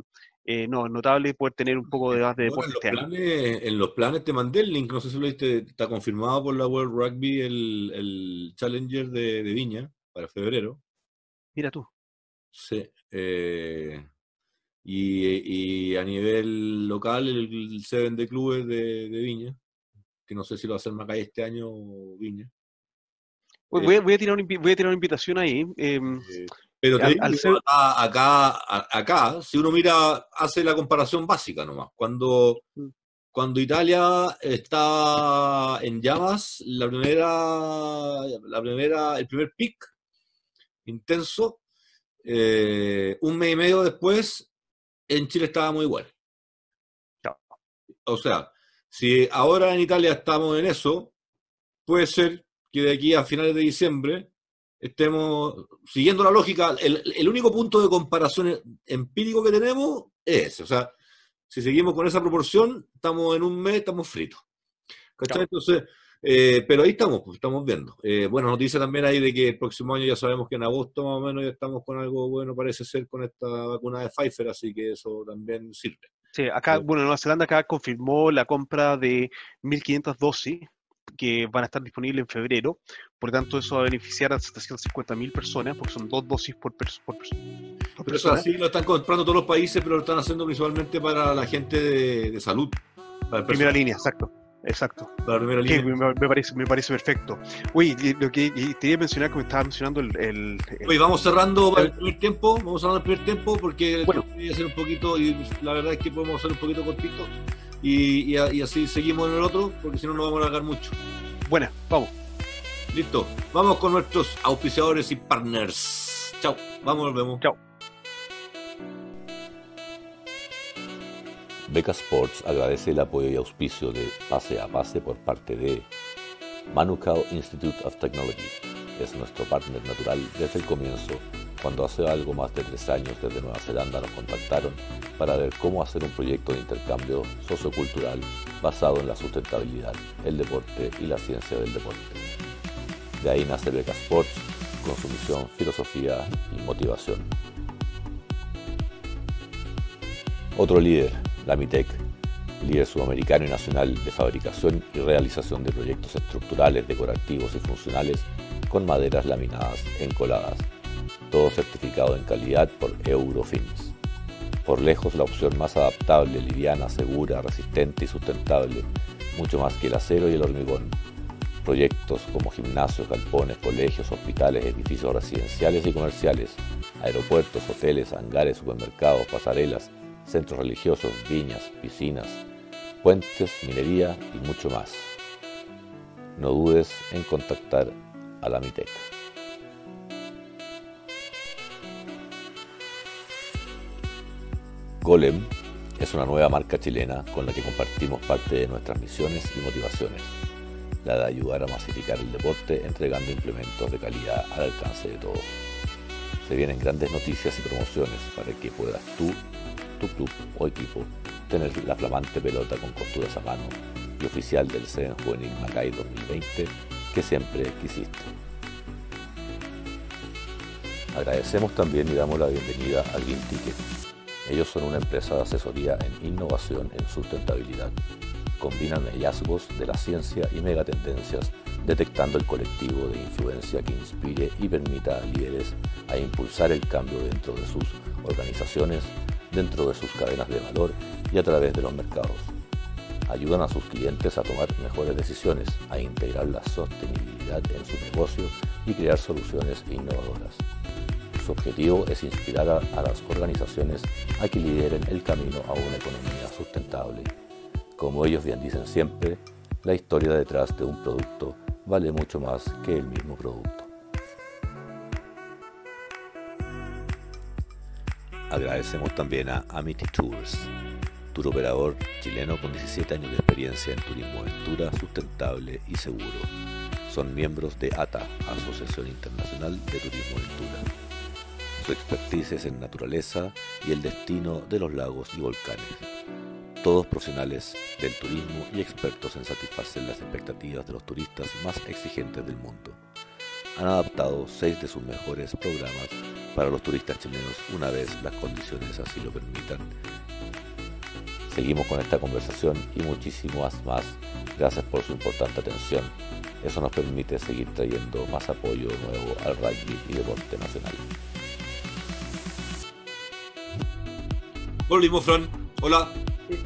eh, no, es notable poder tener un poco de, de deporte en, los planes, en los planes te mandé el link, no sé si lo viste, está confirmado por la World Rugby el, el Challenger de, de, Viña para febrero. Mira tú. Sí. Eh, Y, a nivel local, el, Seven de clubes de, Viña, que no sé si lo va a hacer Macay este año o Viña. Voy, a, tirar una, invitación ahí. Pero acá, acá, si uno mira, hace la comparación básica nomás. Cuando, mm. cuando Italia está en llamas, la primera, la primera, el primer pic intenso, eh, un mes y medio después, en Chile estaba muy bueno. O sea, si ahora en Italia estamos en eso, puede ser que de aquí a finales de diciembre estemos siguiendo la lógica, el, único punto de comparación empírico que tenemos es ese. O sea, si seguimos con esa proporción, estamos en un mes, estamos fritos. Entonces, eh, pero ahí estamos, pues, estamos viendo. Eh, bueno, nos dice también ahí de que el próximo año ya sabemos que en agosto más o menos ya estamos con algo bueno, parece ser, con esta vacuna de Pfizer, así que eso también sirve. Sí, acá, eh, bueno, Nueva Zelanda acá confirmó la compra de 1.500 dosis que van a estar disponibles en febrero. Por lo tanto, eso va a beneficiar a 750.000 personas, porque son dos dosis por, persona. Pero eso así lo están comprando todos los países, pero lo están haciendo principalmente para la gente de, salud. Primera línea, exacto. Exacto. Para primera línea. Me, parece, me parece perfecto. Uy, lo que te iba a mencionar, como estaba mencionando el. el, Oye, vamos cerrando el, primer tiempo, vamos cerrando el primer tiempo porque bueno. a hacer un poquito, y la verdad es que podemos hacer un poquito cortito y, así seguimos en el otro, porque si no, nos vamos a alargar mucho. Buena, vamos. Listo, vamos con nuestros auspiciadores y partners. Chao, vamos, nos vemos. Chao. Beca Sports agradece el apoyo y auspicio de Pase a Pase por parte de Manukau Institute of Technology. Es nuestro partner natural desde el comienzo cuando hace algo más de tres años desde Nueva Zelanda nos contactaron para ver cómo hacer un proyecto de intercambio sociocultural basado en la sustentabilidad, el deporte y la ciencia del deporte. De ahí nace Beca Sports con su misión, filosofía y motivación. Otro líder, la MITEC, líder sudamericano y nacional de fabricación y realización de proyectos estructurales, decorativos y funcionales con maderas laminadas encoladas todo certificado en calidad por Eurofins. Por lejos la opción más adaptable, liviana, segura, resistente y sustentable, mucho más que el acero y el hormigón. Proyectos como gimnasios, galpones, colegios, hospitales, edificios residenciales y comerciales, aeropuertos, hoteles, hangares, supermercados, pasarelas, centros religiosos, viñas, piscinas, puentes, minería y mucho más. No dudes en contactar a la MITEC. Golem es una nueva marca chilena con la que compartimos parte de nuestras misiones y motivaciones, la de ayudar a masificar el deporte entregando implementos de calidad al alcance de todos. Se vienen grandes noticias y promociones para que puedas tú, tu club o equipo tener la flamante pelota con costuras a mano y oficial del CEN Juvenil Macay 2020 que siempre quisiste. Agradecemos también y damos la bienvenida a Green Ticket ellos son una empresa de asesoría en innovación en sustentabilidad. Combinan hallazgos de la ciencia y megatendencias, detectando el colectivo de influencia que inspire y permita a líderes a impulsar el cambio dentro de sus organizaciones, dentro de sus cadenas de valor y a través de los mercados. Ayudan a sus clientes a tomar mejores decisiones, a integrar la sostenibilidad en su negocio y crear soluciones innovadoras. Su objetivo es inspirar a, las organizaciones a que lideren el camino a una economía sustentable. Como ellos bien dicen siempre, la historia detrás de un producto vale mucho más que el mismo producto. Agradecemos también a Amity Tours, tour operador chileno con 17 años de experiencia en turismo aventura sustentable y seguro. Son miembros de ATA, Asociación Internacional de Turismo Aventura su expertise en naturaleza y el destino de los lagos y volcanes. Todos profesionales del turismo y expertos en satisfacer las expectativas de los turistas más exigentes del mundo. Han adaptado seis de sus mejores programas para los turistas chilenos una vez las condiciones así lo permitan. Seguimos con esta conversación y muchísimas más. Gracias por su importante atención. Eso nos permite seguir trayendo más apoyo nuevo al rugby y deporte nacional. Volvimos, Fran. Hola.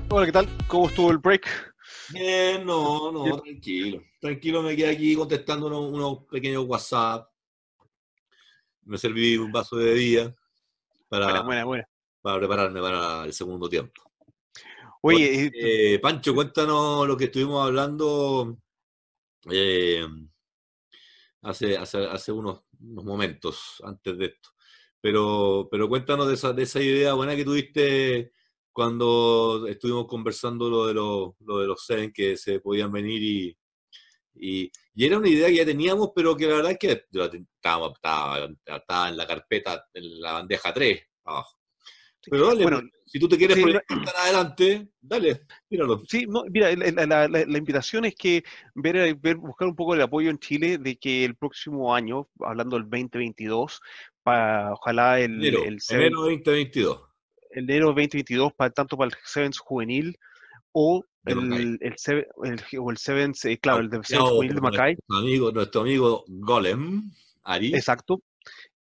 Hola, ¿qué tal? ¿Cómo estuvo el break? Bien, no, no, tranquilo. Tranquilo, me quedé aquí contestando unos, pequeños WhatsApp. Me serví un vaso de día para, para prepararme para el segundo tiempo. Oye, eh, Pancho, cuéntanos lo que estuvimos hablando eh, hace, hace, unos, momentos antes de esto. Pero, pero cuéntanos de esa, de esa idea buena que tuviste cuando estuvimos conversando lo de, lo, lo de los Seven que se podían venir y, y, era una idea que ya teníamos, pero que la verdad es que estaba, estaba, en la carpeta, en la bandeja 3 abajo. Pero dale, bueno, si tú te quieres sí, adelante, dale, míralo. Sí, mira, la, la, invitación es que ver, ver, buscar un poco el apoyo en Chile de que el próximo año, hablando del 2022, para, ojalá el... Enero, el enero 2022. Enero 2022, para, tanto para el Sevens juvenil o el, el, el, o el Sevens, eh, claro, el de Sevens juvenil de Macay. Nuestro amigo, nuestro amigo Golem, Ari. Exacto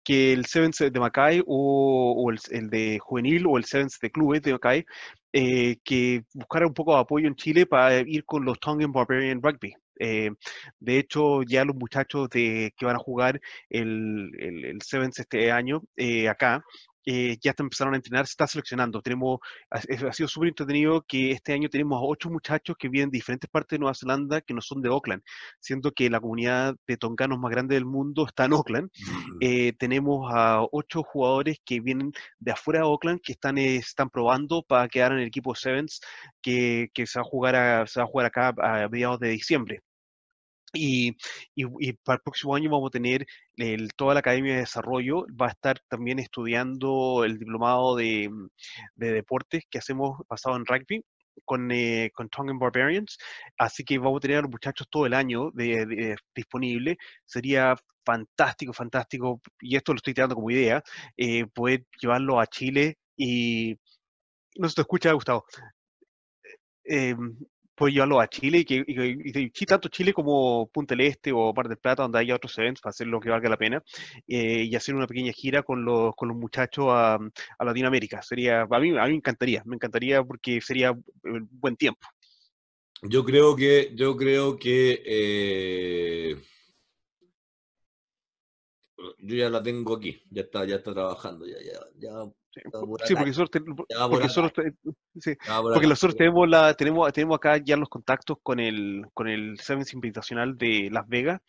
que el Sevens de Macay o, el, de juvenil o el Sevens de clubes de Macay, eh, que buscara un poco de apoyo en Chile para ir con los Tongan Barbarian Rugby. Eh, de hecho, ya los muchachos de, que van a jugar el, el, Sevens este año eh, acá eh, ya empezaron a entrenar, se está seleccionando. Tenemos, ha, sido súper entretenido que este año tenemos a ocho muchachos que vienen de diferentes partes de Nueva Zelanda que no son de Auckland, siendo que la comunidad de tonganos más grande del mundo está en Auckland. Eh, tenemos a ocho jugadores que vienen de afuera de Auckland que están, eh, están probando para quedar en el equipo Sevens que, que se, va a jugar se va a jugar acá a mediados de diciembre. Y, para el próximo año vamos a tener el, toda la Academia de Desarrollo, va a estar también estudiando el diplomado de, de deportes que hacemos basado en rugby con, eh, con Tongan Barbarians, así que vamos a tener a los muchachos todo el año de, disponible. Sería fantástico, fantástico, y esto lo estoy tirando como idea, eh, poder llevarlo a Chile y... No se te escucha, Gustavo. Eh, puede llevarlo a Chile y que y, tanto Chile como Punta del Este o Mar del Plata, donde haya otros eventos, para hacer lo que valga la pena, eh, y hacer una pequeña gira con los, con los muchachos a, a, Latinoamérica. Sería, a mí, a mí me encantaría, me encantaría porque sería eh, buen tiempo. Yo creo que, yo creo que eh, yo ya la tengo aquí, ya está, ya está trabajando, ya, ya, ya Sí, porque, nosotros, porque, nosotros tenemos la tenemos tenemos acá ya los contactos con el con el Sevens Invitacional de Las Vegas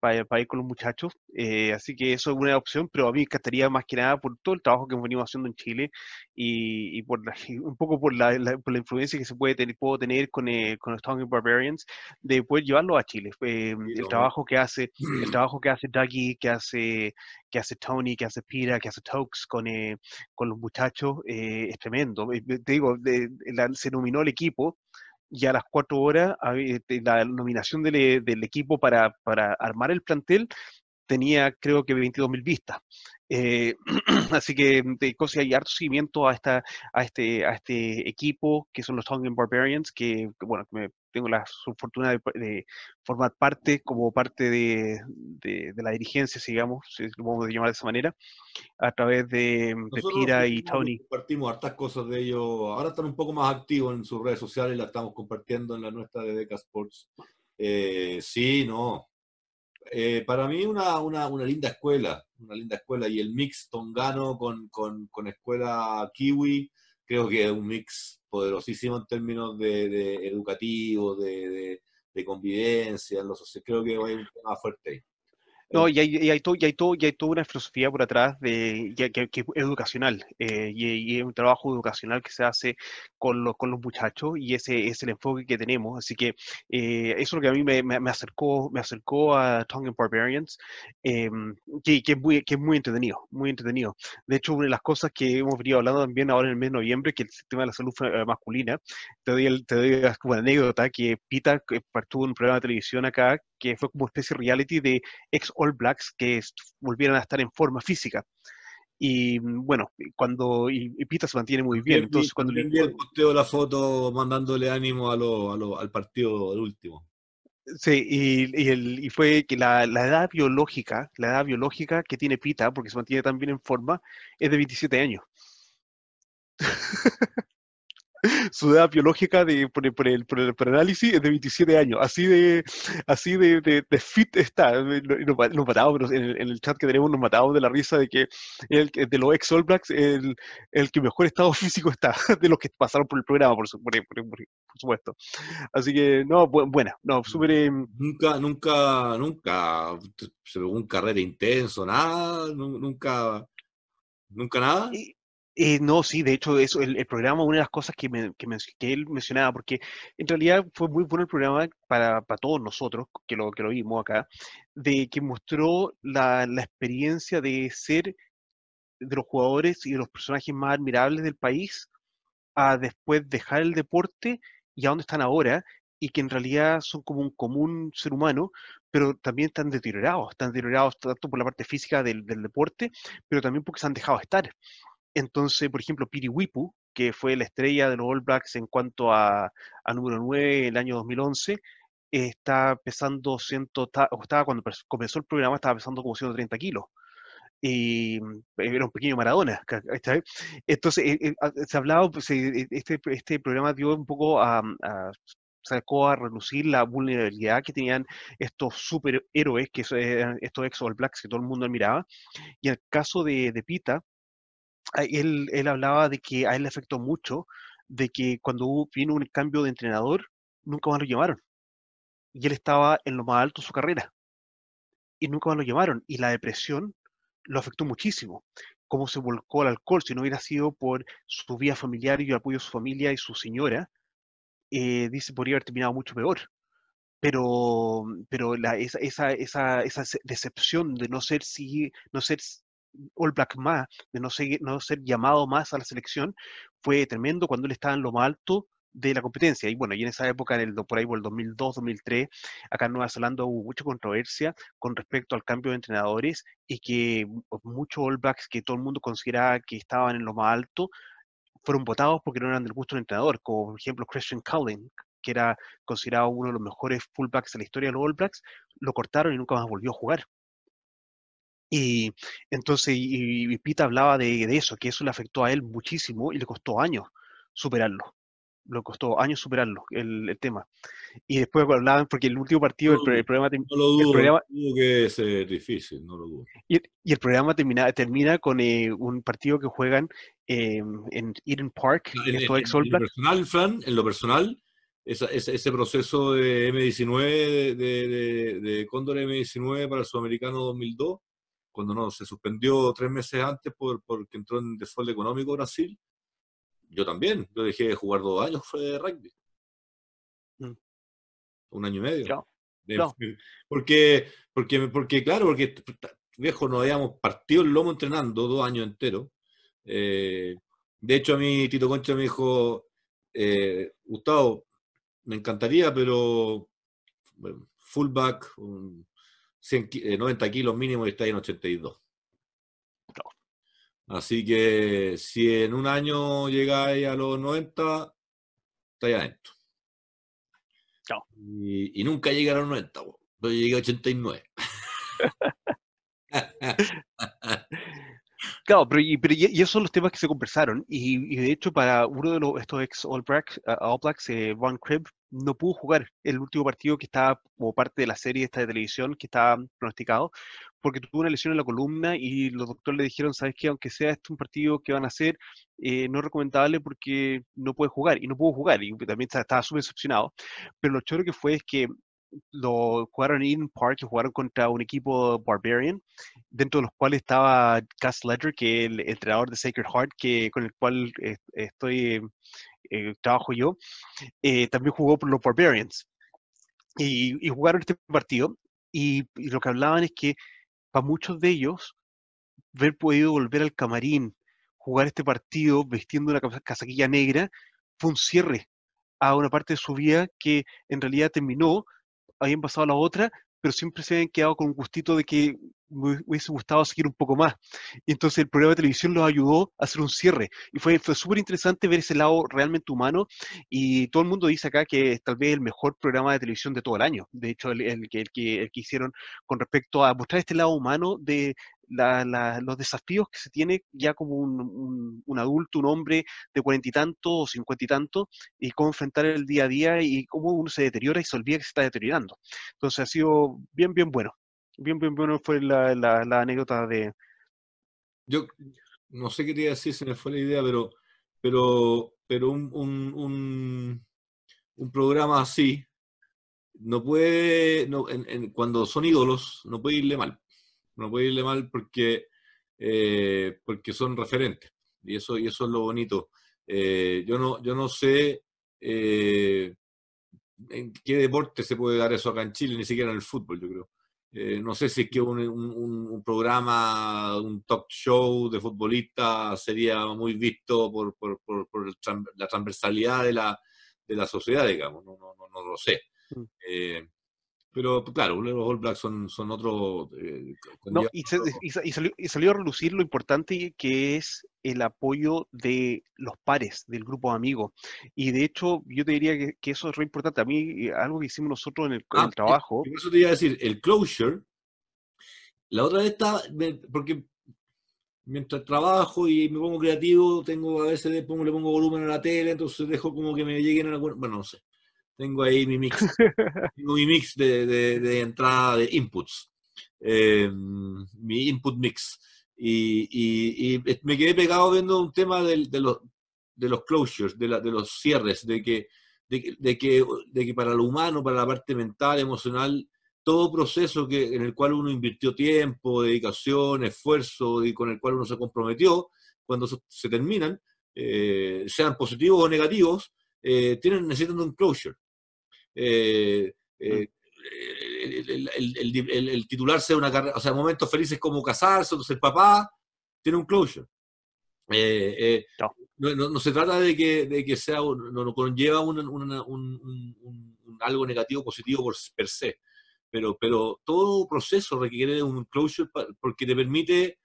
para, ir con los muchachos. Eh, así que eso es una opción, pero a mí me encantaría más que nada por todo el trabajo que hemos venido haciendo en Chile y, por un poco por la, por la, influencia que se puede tener, puedo tener con, eh, con los Tongan Barbarians, de poder llevarlo a Chile. Eh, el trabajo que hace, el trabajo que hace Dougie, que hace, que hace Tony, que hace Pira, que hace Tokes con, con los muchachos es tremendo. te digo, se nominó el equipo y a las cuatro horas este, la nominación del, del equipo para, para, armar el plantel tenía creo que 22.000 vistas. Eh, así que de cosas hay harto seguimiento a esta a este a este equipo que son los Tongan Barbarians que bueno me, tengo la fortuna de, formar parte como parte de, de, la dirigencia digamos si lo podemos llamar de esa manera a través de, Kira y Tony. compartimos hartas cosas de ellos. Ahora están un poco más activos en sus redes sociales la estamos compartiendo en la nuestra de Deca Sports. Eh, sí no eh, para mí una, una, una, linda escuela, una linda escuela y el mix tongano con, con, con escuela kiwi, creo que es un mix poderosísimo en términos de, de educativo, de, de, convivencia, creo que hay un tema fuerte ahí. No, y hay, y hay, todo, y hay, todo, y hay toda una filosofía por atrás de, que, que, educacional, eh, y, y, un trabajo educacional que se hace con, los, con los muchachos, y ese es el enfoque que tenemos. Así que eh, eso es lo que a mí me, me, acercó, me acercó a Tongan Barbarians, eh, que, que, es muy, que es muy entretenido, muy entretenido. De hecho, una de las cosas que hemos venido hablando también ahora en el mes de noviembre, que el sistema de la salud eh, masculina, te doy, te doy una anécdota que Pita tuvo un programa de televisión acá que fue como especie de reality de ex All Blacks que volvieran a estar en forma física. Y mm, bueno, cuando y, Pita se mantiene muy bien. Entonces, cuando le el posteo la foto mandándole ánimo a lo, al partido último. Sí, y, y, el, y fue que la, la, edad biológica, la edad biológica que tiene Pita, porque se mantiene tan bien en forma, es de 27 años. su edad biológica de, por, el, por, el, por, análisis es de 27 años. Así de, así de, de, fit está. Nos, matamos, en el, en el, chat que tenemos nos matamos de la risa de que el, de los ex All Blacks, el, el que mejor estado físico está, de los que pasaron por el programa, por, por supuesto. Así que, no, buena, no, súper... Em, nunca, nunca, nunca se ve un carrera intenso, nada, nunca, nunca nada. Eh, no, sí, de hecho, eso, el, programa, una de las cosas que, me, que, él mencionaba, porque en realidad fue muy bueno el programa para, para todos nosotros, que lo, que lo vimos acá, de que mostró la, la experiencia de ser de los jugadores y de los personajes más admirables del país a después dejar el deporte y a dónde están ahora, y que en realidad son como un común ser humano, pero también están deteriorados, están deteriorados tanto por la parte física del, del deporte, pero también porque se han dejado estar. Entonces, por ejemplo, Piri Wipu, que fue la estrella de los All Blacks en cuanto a, número 9 el año 2011, está pesando, ciento, estaba cuando comenzó el programa, estaba pesando como 130 kilos. Y mm, era un pequeño Maradona. Entonces, eh, eh, ah, se hablaba, pues, eh, este, este programa dio un poco a, sacó a relucir la vulnerabilidad que tenían estos superhéroes, que estos ex All Blacks que todo el mundo admiraba. Y el caso de, de Pita, él, él hablaba de que a él le afectó mucho, de que cuando vino un cambio de entrenador, nunca más lo llamaron. Y él estaba en lo más alto de su carrera. Y nunca más lo llamaron. Y la depresión lo afectó muchísimo. Cómo se volcó al alcohol. Si no hubiera sido por su vida familiar y el apoyo de su familia y su señora, eh, dice, podría haber terminado mucho peor. Pero, pero la, esa, esa, esa, esa decepción de no ser, si, no ser All Black más, de no, ser, no ser llamado más a la selección, fue tremendo cuando él estaba en lo más alto de la competencia. Y bueno, y en esa época, en el, por ahí por el 2002, 2003, acá en Nueva Zelanda hubo mucha controversia con respecto al cambio de entrenadores y que muchos All Blacks que todo el mundo consideraba que estaban en lo más alto, fueron votados porque no eran del gusto del entrenador, como por ejemplo Christian Cullen, que era considerado uno de los mejores fullbacks de la historia de los All Blacks, lo cortaron y nunca más volvió a jugar. Y entonces, y, Pita hablaba de, eso, que eso le afectó a él muchísimo y le costó años superarlo. Le costó años superarlo, el, tema. Y después hablaban, porque el último partido, el, el, programa... No lo dudo, el que es difícil, no lo dudo. Y, el programa termina, termina con eh, un partido que juegan em, en Eden Park. En, en, lo personal, Fran, en lo personal, ese proceso de M19, de, de, de Cóndor M19 para el Sudamericano 2002, cuando no se suspendió tres meses antes por, porque entró en desfalco económico Brasil, yo también, yo dejé de jugar dos años fue rugby. Mm. Un año y medio. Porque, porque, porque, claro, porque viejo no habíamos partido el lomo entrenando dos años enteros. Eh, de hecho, a mí Tito Concha me dijo, eh, Gustavo, me encantaría, pero fullback, 90 eh, kilos mínimo y está en 82. Así que si en un año llegáis a los 90, estáis adentro. Y, nunca llegué a los 90, yo llegué a 89. Claro, pero, y, esos son los temas que se conversaron. Y, de hecho, para uno de los, estos ex All Blacks, All Blacks eh, Von Cribb, no pudo jugar el último partido que estaba como parte de la serie esta de televisión que estaba pronosticado, porque tuvo una lesión en la columna y los doctores le dijeron, sabes que aunque sea este un partido que van a hacer, eh, no es recomendable porque no puede jugar, y no pudo jugar, y también estaba súper decepcionado. Pero lo choro que fue es que lo jugaron en Eden Park, y jugaron contra un equipo Barbarian, dentro de los cuales estaba Gus Ledger, que es el entrenador de Sacred Heart, que, con el cual eh, estoy eh, trabajo yo, eh, también jugó por los Barbarians. Y, jugaron este partido, y, lo que hablaban es que para muchos de ellos, haber podido volver al camarín, jugar este partido vestiendo una casaquilla negra, fue un cierre a una parte de su vida que en realidad terminó, habían pasado la otra, pero siempre se habían quedado con un gustito de que me hubiese gustado seguir un poco más. Y entonces el programa de televisión los ayudó a hacer un cierre. Y fue, fue súper interesante ver ese lado realmente humano. Y todo el mundo dice acá que es tal vez el mejor programa de televisión de todo el año. De hecho, el, el, el, que, el que hicieron con respecto a mostrar este lado humano de, los desafíos que se tiene ya como un, adulto, un hombre de cuarenta y tanto o cincuenta y tanto, y cómo enfrentar el día a día y cómo uno se deteriora y se olvida que se está deteriorando. Entonces ha sido bien, bien bueno. Bien, bien bueno fue la, la, anécdota de... Yo no sé qué te iba a decir, se me fue la idea, pero, pero, pero un, un, un programa así, no puede, no, cuando son ídolos, no puede irle mal. No puede irle mal porque, eh, porque son referentes. Y eso, y eso es lo bonito. Eh, yo, no, yo no sé eh, en qué deporte se puede dar eso acá en Chile, ni siquiera en el fútbol, yo creo. no sé si es que un, un, programa, un talk show de futbolista sería muy visto por, por, por, por la transversalidad de la, de la sociedad, digamos, no, no, no, no lo sé. Mm. Eh, pero claro, los All Blacks son, son otro... Eh, no, y, salió, a relucir lo importante que es el apoyo de los pares del grupo de amigos. Y de hecho, yo te diría que, eso es re importante. A mí, eh, algo que hicimos nosotros en el, ah, trabajo... eso te iba a decir, el closure, la otra vez estaba, porque mientras trabajo y me pongo creativo, tengo a veces le pongo, le pongo volumen a la tele, entonces dejo como que me lleguen a alguna, bueno, no sé. Tengo ahí mi mix, tengo mi mix de, de, entrada de inputs, em, mi input mix. Y, y, y, me quedé pegado viendo un tema de, de los, de los closures, de, la, de los cierres, de que, de, que, de que para lo humano, para la parte mental, emocional, todo proceso que, en el cual uno invirtió tiempo, dedicación, esfuerzo y con el cual uno se comprometió, cuando se terminan, eh, sean positivos o negativos, eh, tienen, necesitan un closure. Eh, mm. el, titularse de una carrera, o sea, momentos felices como casarse, o ser papá, tiene un closure. no. se trata de que, de que sea, no, conlleva un, algo negativo positivo por, per se pero, pero todo proceso requiere un closure porque te permite,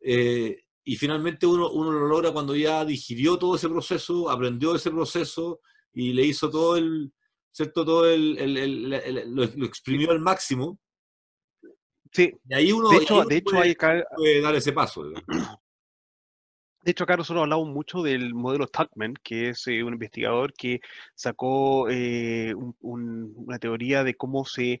eh, y finalmente uno, uno lo logra cuando ya digirió todo ese proceso, aprendió ese proceso y le hizo todo el, ¿cierto? Todo el, el, lo, exprimió al máximo. Sí. Y ahí uno, de hecho, de hecho puede, puede, dar ese paso. De hecho, acá nosotros hablamos mucho del modelo Tuckman, que es eh, un investigador que sacó eh, una teoría de cómo se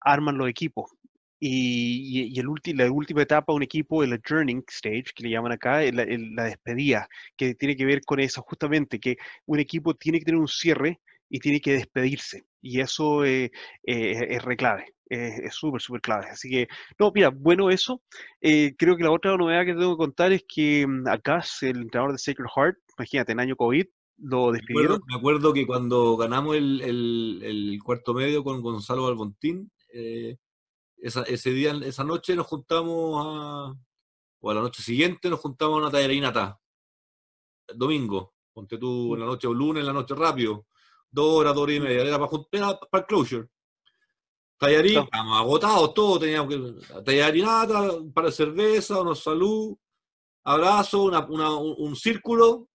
arman los equipos. Y, el la última etapa un equipo, el adjourning stage, que le llaman acá, la, la despedida, que tiene que ver con eso, justamente, que un equipo tiene que tener un cierre y tiene que despedirse. Y eso eh, eh, es re clave, es súper, súper clave. Así que, no, mira, bueno eso. Eh, creo que la otra novedad que tengo que contar es que mm, acá el entrenador de Sacred Heart, imagínate, en año COVID, lo despidieron. Me acuerdo, que cuando ganamos el, el, el, cuarto medio con Gonzalo Albontín, eh, ese día, esa noche nos juntamos a, o a la noche siguiente nos juntamos a una tallerinata. Domingo, ponte tú en la noche o lunes, en la noche rápido. Dos horas, dos horas y media. Era para, para el closure. Tallarín, estábamos agotados todos, teníamos que. Tallarinata, para cerveza, unos salud, abrazo, una, un círculo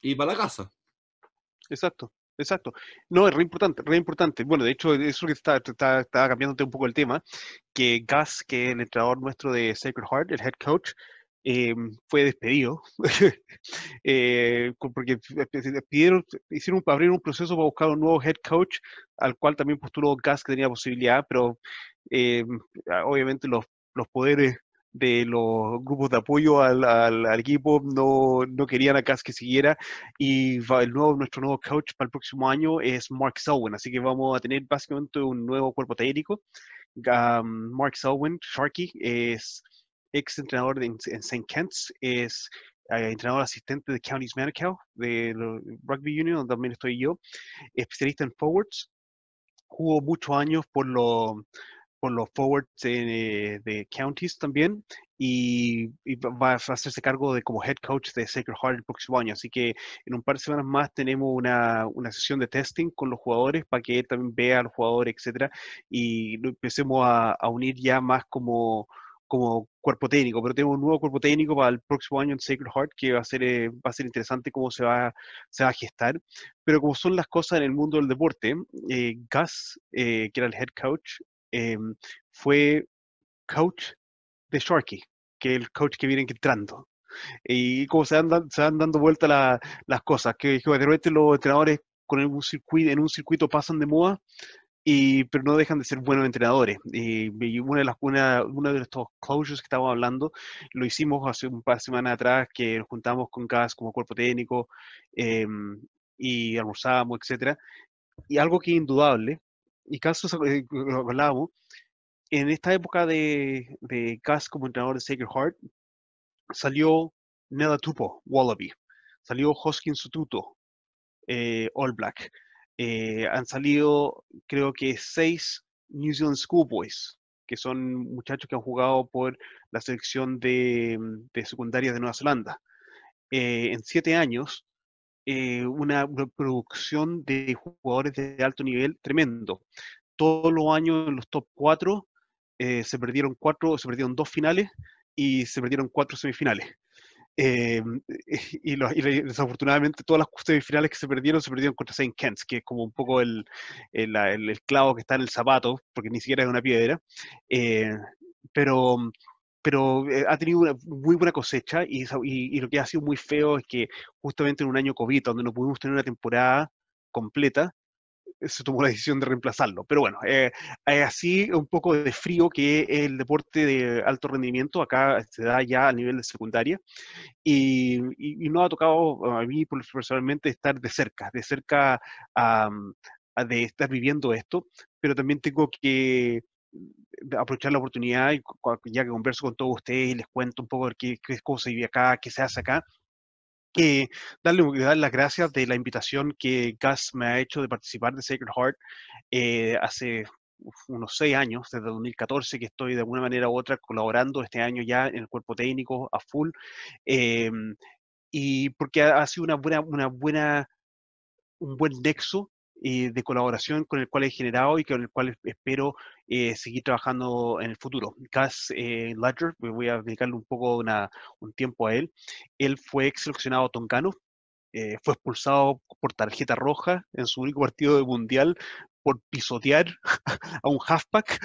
y para la casa. Exacto. Exacto. No, es re importante, re importante. Bueno, de hecho, eso que está, está, está cambiándote un poco el tema, que Gus, que es el entrenador nuestro de Sacred Heart, el head coach, eh, fue despedido, eh, porque pidieron, hicieron abrir un proceso para buscar un nuevo head coach, al cual también postuló Gus que tenía posibilidad, pero eh, obviamente los, los poderes de los grupos de apoyo al, al, equipo no, no, querían a Cas que siguiera y el nuevo, nuestro nuevo coach para el próximo año es Mark Selwyn, así que vamos a tener básicamente un nuevo cuerpo técnico. Mark Selwyn, Sharky, es ex entrenador en St. Kent's, es eh, entrenador asistente de Counties Manukau, de Rugby Union, donde también estoy yo, especialista en forwards, jugó muchos años por los por los forwards de, de counties también y, va a hacerse cargo de como head coach de Sacred Heart el próximo año. Así que en un par de semanas más tenemos una, una sesión de testing con los jugadores para que él también vea a los jugadores, etcétera, y empecemos a, a unir ya más como como cuerpo técnico, pero tenemos un nuevo cuerpo técnico para el próximo año en Sacred Heart que va a ser, eh, va a ser interesante cómo se va, se va a gestar. Pero como son las cosas en el mundo del deporte, eh, Gus, eh, que era el head coach, Em, fue coach de Sharky, que es el coach que viene entrando. Y cómo se van, se van dando vuelta las cosas, que, de repente los entrenadores con un circuito, en un circuito pasan de moda, y, pero no dejan de ser buenos entrenadores. Y, una, de las, una, uno de estos closures que estábamos hablando, lo hicimos hace un par de semanas atrás, que nos juntamos con CAS como cuerpo técnico em, y almorzamos, etcétera. Y algo que es indudable, y CAS eh, lo hablábamos, en esta época de, de Gas como entrenador de Sacred Heart, salió Neda Tupo, Wallaby, salió Hoskins Sututo, eh, All Black. Eh, han salido, creo que, seis New Zealand Schoolboys, que son muchachos que han jugado por la selección de, de secundaria de Nueva Zelanda. Eh, en siete años, una, una, producción de jugadores de alto nivel tremendo. Todos los años en los top 4 eh, se perdieron cuatro, se perdieron dos finales y se perdieron cuatro semifinales. Eh, y, desafortunadamente todas las semifinales que se perdieron se perdieron contra Saint Kents, que es como un poco el, el, el, clavo que está en el zapato, porque ni siquiera es una piedra. Eh, pero pero ha tenido una muy buena cosecha y, y, y, lo que ha sido muy feo es que justamente en un año COVID, donde no pudimos tener una temporada completa, se tomó la decisión de reemplazarlo. Pero bueno, eh, así un poco de frío que el deporte de alto rendimiento acá se da ya a nivel de secundaria y, no ha tocado a mí personalmente estar de cerca, de cerca de estar viviendo esto, pero también tengo que aprovechar la oportunidad y ya que converso con todos ustedes y les cuento un poco qué, qué cosa vive acá, qué se hace acá, que darle, dar las gracias de la invitación que Gus me ha hecho de participar de Sacred Heart eh, hace unos seis años, desde 2014, que estoy de alguna manera u otra colaborando este año ya en el cuerpo técnico a full. Em, y porque ha, sido una buena, una buena, un buen nexo eh, de colaboración con el cual he generado y con el cual espero eh, seguir trabajando en el futuro. Gus eh, Ledger, voy a dedicarle un poco una, un tiempo a él. Él fue ex seleccionado toncano, eh, fue expulsado por tarjeta roja en su único partido de mundial por pisotear a un halfback.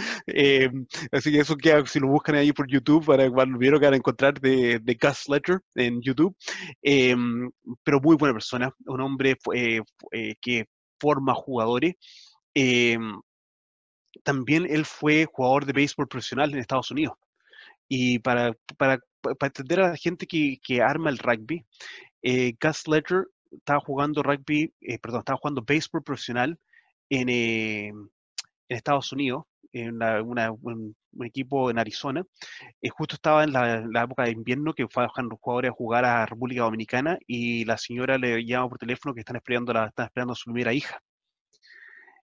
así que eso queda, si lo buscan ahí por YouTube, para cuando vieron que van a encontrar de, de Gus Ledger en YouTube. pero muy buena persona, un hombre que forma jugadores. Em, también él fue jugador de béisbol profesional en Estados Unidos. Y para, para, para entender a la gente que, que arma el rugby, eh, Gus Ledger estaba jugando rugby, eh, perdón, estaba jugando béisbol profesional en, eh, en Estados Unidos, en una, un, equipo en Arizona. justo estaba en la, época de invierno que fue los jugadores a jugar a República Dominicana y la señora le llama por teléfono que están esperando, la, están esperando a su primera hija.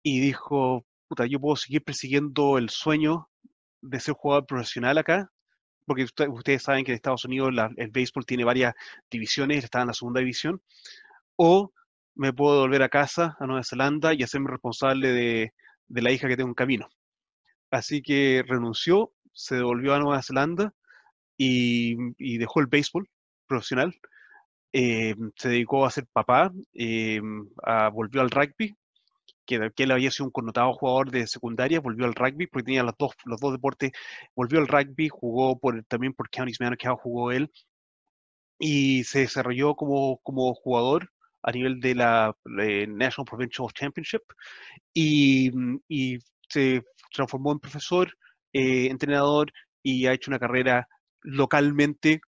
Y dijo, puta, yo puedo seguir persiguiendo el sueño de ser jugador profesional acá, porque ustedes saben que en Estados Unidos el béisbol tiene varias divisiones, está en la segunda división, o me puedo volver a casa, a Nueva Zelanda, y hacerme responsable de, de la hija que tengo en camino. Así que renunció, se devolvió a Nueva Zelanda y, dejó el béisbol profesional. Eh, se dedicó a ser papá, eh, volvió al rugby, que, que, él había sido un connotado jugador de secundaria, volvió al rugby porque tenía los dos, los dos deportes, volvió al rugby, jugó por, también por Counties que jugó él, y se desarrolló como, como jugador a nivel de la National Provincial Championship y, y se transformó en profesor, eh, entrenador y ha hecho una carrera localmente,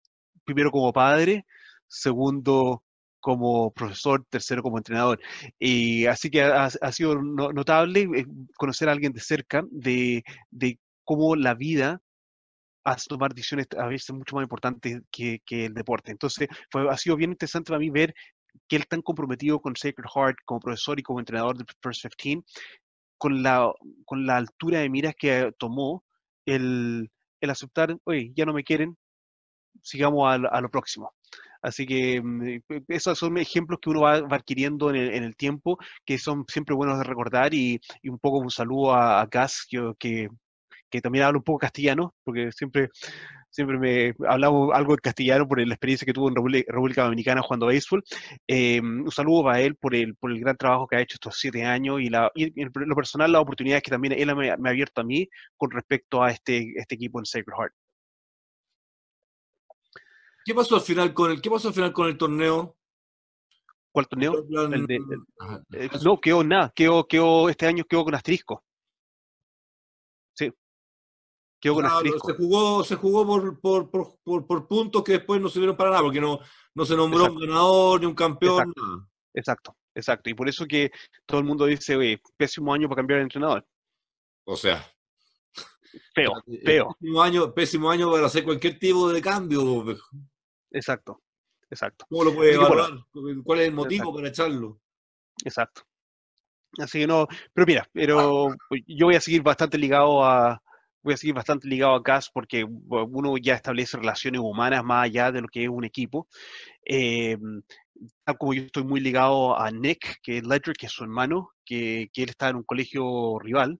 primero como padre, segundo como profesor, tercero como entrenador. Y así que ha, sido notable eh, conocer a alguien de cerca de, de cómo la vida hace tomar decisiones a veces mucho más importantes que, que el deporte. Entonces, fue, ha sido bien interesante para mí ver que él tan comprometido con Sacred Heart como profesor y como entrenador del First 15 con la, con la altura de miras que tomó el, el aceptar, oye, ya no me quieren, sigamos a, lo próximo. Así que mm, esos son ejemplos que uno va, adquiriendo en el, en el, tiempo, que son siempre buenos de recordar y, y un poco un saludo a, a Gas, que, que, que, también habla un poco castellano, porque siempre siempre me hablaba algo de castellano por la experiencia que tuvo en República Dominicana jugando béisbol. Eh, un saludo para él por el, por el gran trabajo que ha hecho estos siete años y, la, y en lo personal la oportunidad que también él me, ha abierto a mí con respecto a este, este equipo en Sacred Heart. ¿Qué pasó al final con el, qué pasó al final con el torneo? ¿Cuál torneo? Eh, no, quedó nada, quedó, quedó, este año quedó con asterisco. Sí. Quedó con asterisco. Se jugó, se jugó por, por, por, por, puntos que después no sirvieron para nada, porque no, no se nombró un ganador ni un campeón. Exacto. exacto, Y por eso que todo el mundo dice, oye, pésimo año para cambiar de entrenador. O sea. Feo, feo. Pésimo año, pésimo año para hacer cualquier tipo de cambio. Exacto, exacto. ¿Cómo lo puede evaluar? ¿Cuál es el motivo para echarlo? Exacto. Así que no, pero mira, pero yo voy a seguir bastante ligado a, voy a seguir bastante ligado a Gas porque uno ya establece relaciones humanas más allá de lo que es un equipo. Eh, como yo estoy muy ligado a Nick, que es Ledger, que es su hermano, que, que él está en un colegio rival,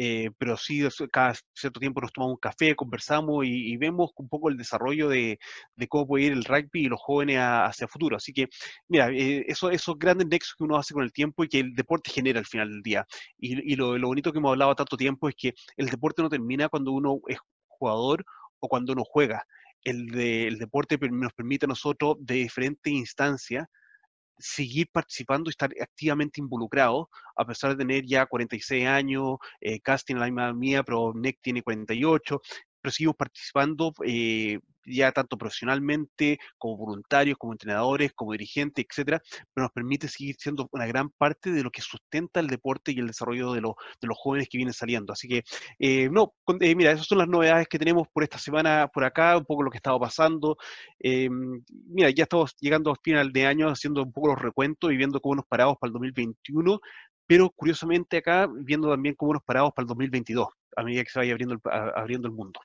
eh, pero sí cada cierto tiempo nos tomamos un café, conversamos y, vemos un poco el desarrollo de, cómo puede ir el rugby y los jóvenes hacia el futuro. Así que, mira, eh, eso, esos grandes nexos que uno hace con el tiempo y que el deporte genera al final del día. Y, lo, bonito que hemos hablado tanto tiempo es que el deporte no termina cuando uno es jugador o cuando uno juega. El, el deporte nos permite a nosotros de diferentes instancias seguir participando y estar activamente involucrado, a pesar de tener ya 46 años, eh, Casting la misma mía, pero Nick tiene 48, pero seguimos participando eh, ya tanto profesionalmente, como voluntarios, como entrenadores, como dirigentes, etcétera, pero nos permite seguir siendo una gran parte de lo que sustenta el deporte y el desarrollo de, los jóvenes que vienen saliendo. Así que, eh, no, eh, mira, esas son las novedades que tenemos por esta semana por acá, un poco lo que estaba pasando. Eh, mira, ya estamos llegando a final de año haciendo un poco los recuentos y viendo cómo nos paramos para el 2021, pero curiosamente acá viendo también cómo nos paramos para el 2022, a medida que se vaya abriendo abriendo el mundo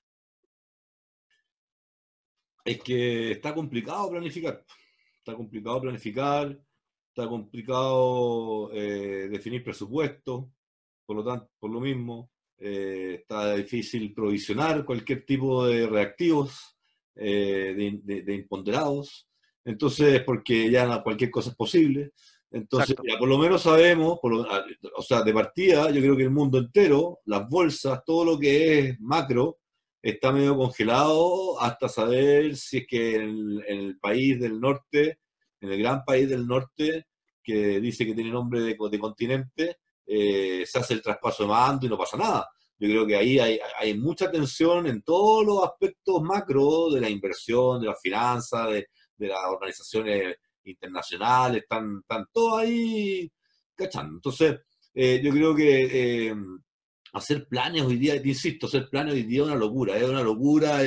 es que está complicado planificar. Está complicado planificar, está complicado eh, definir presupuesto, por lo tanto, por lo mismo, eh, está difícil provisionar cualquier tipo de reactivos, eh, de, imponderados. Entonces, porque ya cualquier cosa es posible. Entonces, por lo menos sabemos, o sea, de partida, yo creo que el mundo entero, las bolsas, todo lo que es macro, está medio congelado hasta saber si es que en, el país del norte, en el gran país del norte, que dice que tiene nombre de, continente, eh, se hace el traspaso de mando y no pasa nada. Yo creo que ahí hay, mucha tensión en todos los aspectos macro de la inversión, de la finanzas, de, las organizaciones internacionales, están, están todos ahí cachando. Entonces, eh, yo creo que eh, hacer planes hoy día, te insisto, hacer planes hoy día es una locura, es una locura,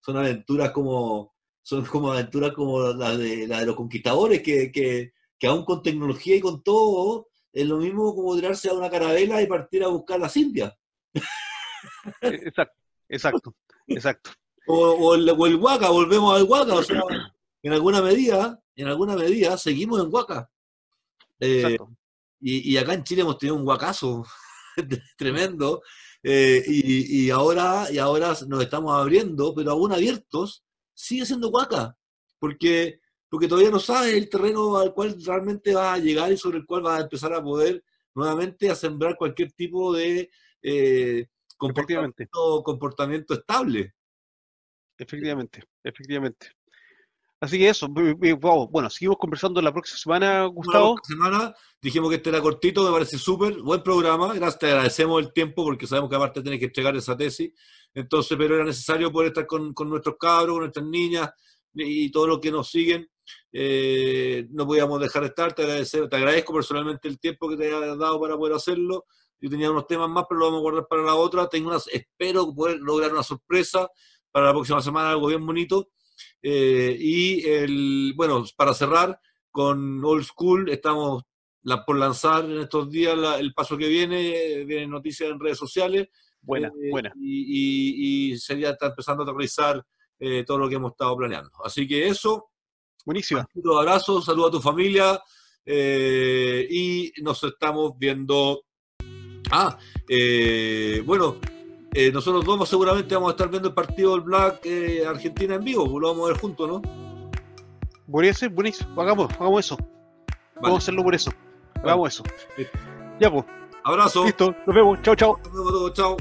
son aventuras como, son como aventuras como las de, la de los conquistadores, que, que, que aún con tecnología y con todo, es lo mismo como tirarse a una carabela y partir a buscar las Indias. Exacto, exacto, exacto. O, el, o, Huaca, volvemos al Huaca, o sea, en alguna medida, en alguna medida, seguimos en Huaca. Eh, y, y, acá en Chile hemos tenido un huacazo tremendo. Eh, y, ahora, y ahora nos estamos abriendo, pero aún abiertos, sigue siendo Huaca, porque, porque todavía no sabes el terreno al cual realmente va a llegar y sobre el cual va a empezar a poder nuevamente a sembrar cualquier tipo de eh, comportamiento, comportamiento estable. Efectivamente, efectivamente. Así que eso, bueno, seguimos conversando la próxima semana, Gustavo. La semana dijimos que este era cortito, me parece súper, buen programa, gracias, te agradecemos el tiempo porque sabemos que aparte tienes que entregar esa tesis, entonces, pero era necesario poder estar con, nuestros cabros, con nuestras niñas y todos los que nos siguen. Eh, no podíamos dejar de estar, te, te agradezco personalmente el tiempo que te hayas dado para poder hacerlo. Yo tenía unos temas más, pero lo vamos a guardar para la otra. Tengo unas, espero poder lograr una sorpresa para la próxima semana, algo bien bonito. Eh, y el, bueno, para cerrar, con Old School estamos por lanzar en estos días el paso que viene, vienen noticias en redes sociales. Buena, eh, buena. Y, sería estar empezando a realizar eh, todo lo que hemos estado planeando. Así que eso. Buenísimo. Un abrazo, saludo a tu familia y nos estamos viendo. Ah, bueno, eh, nosotros dos seguramente vamos a estar viendo el partido del Black eh, Argentina en vivo, lo vamos a ver juntos, ¿no? Buenísimo, buenísimo, hagamos, hagamos eso. Vamos a hacerlo por eso. Hagamos eso. Ya pues. Abrazo. Listo, nos vemos. Chao, chao. Nos vemos todos, chao.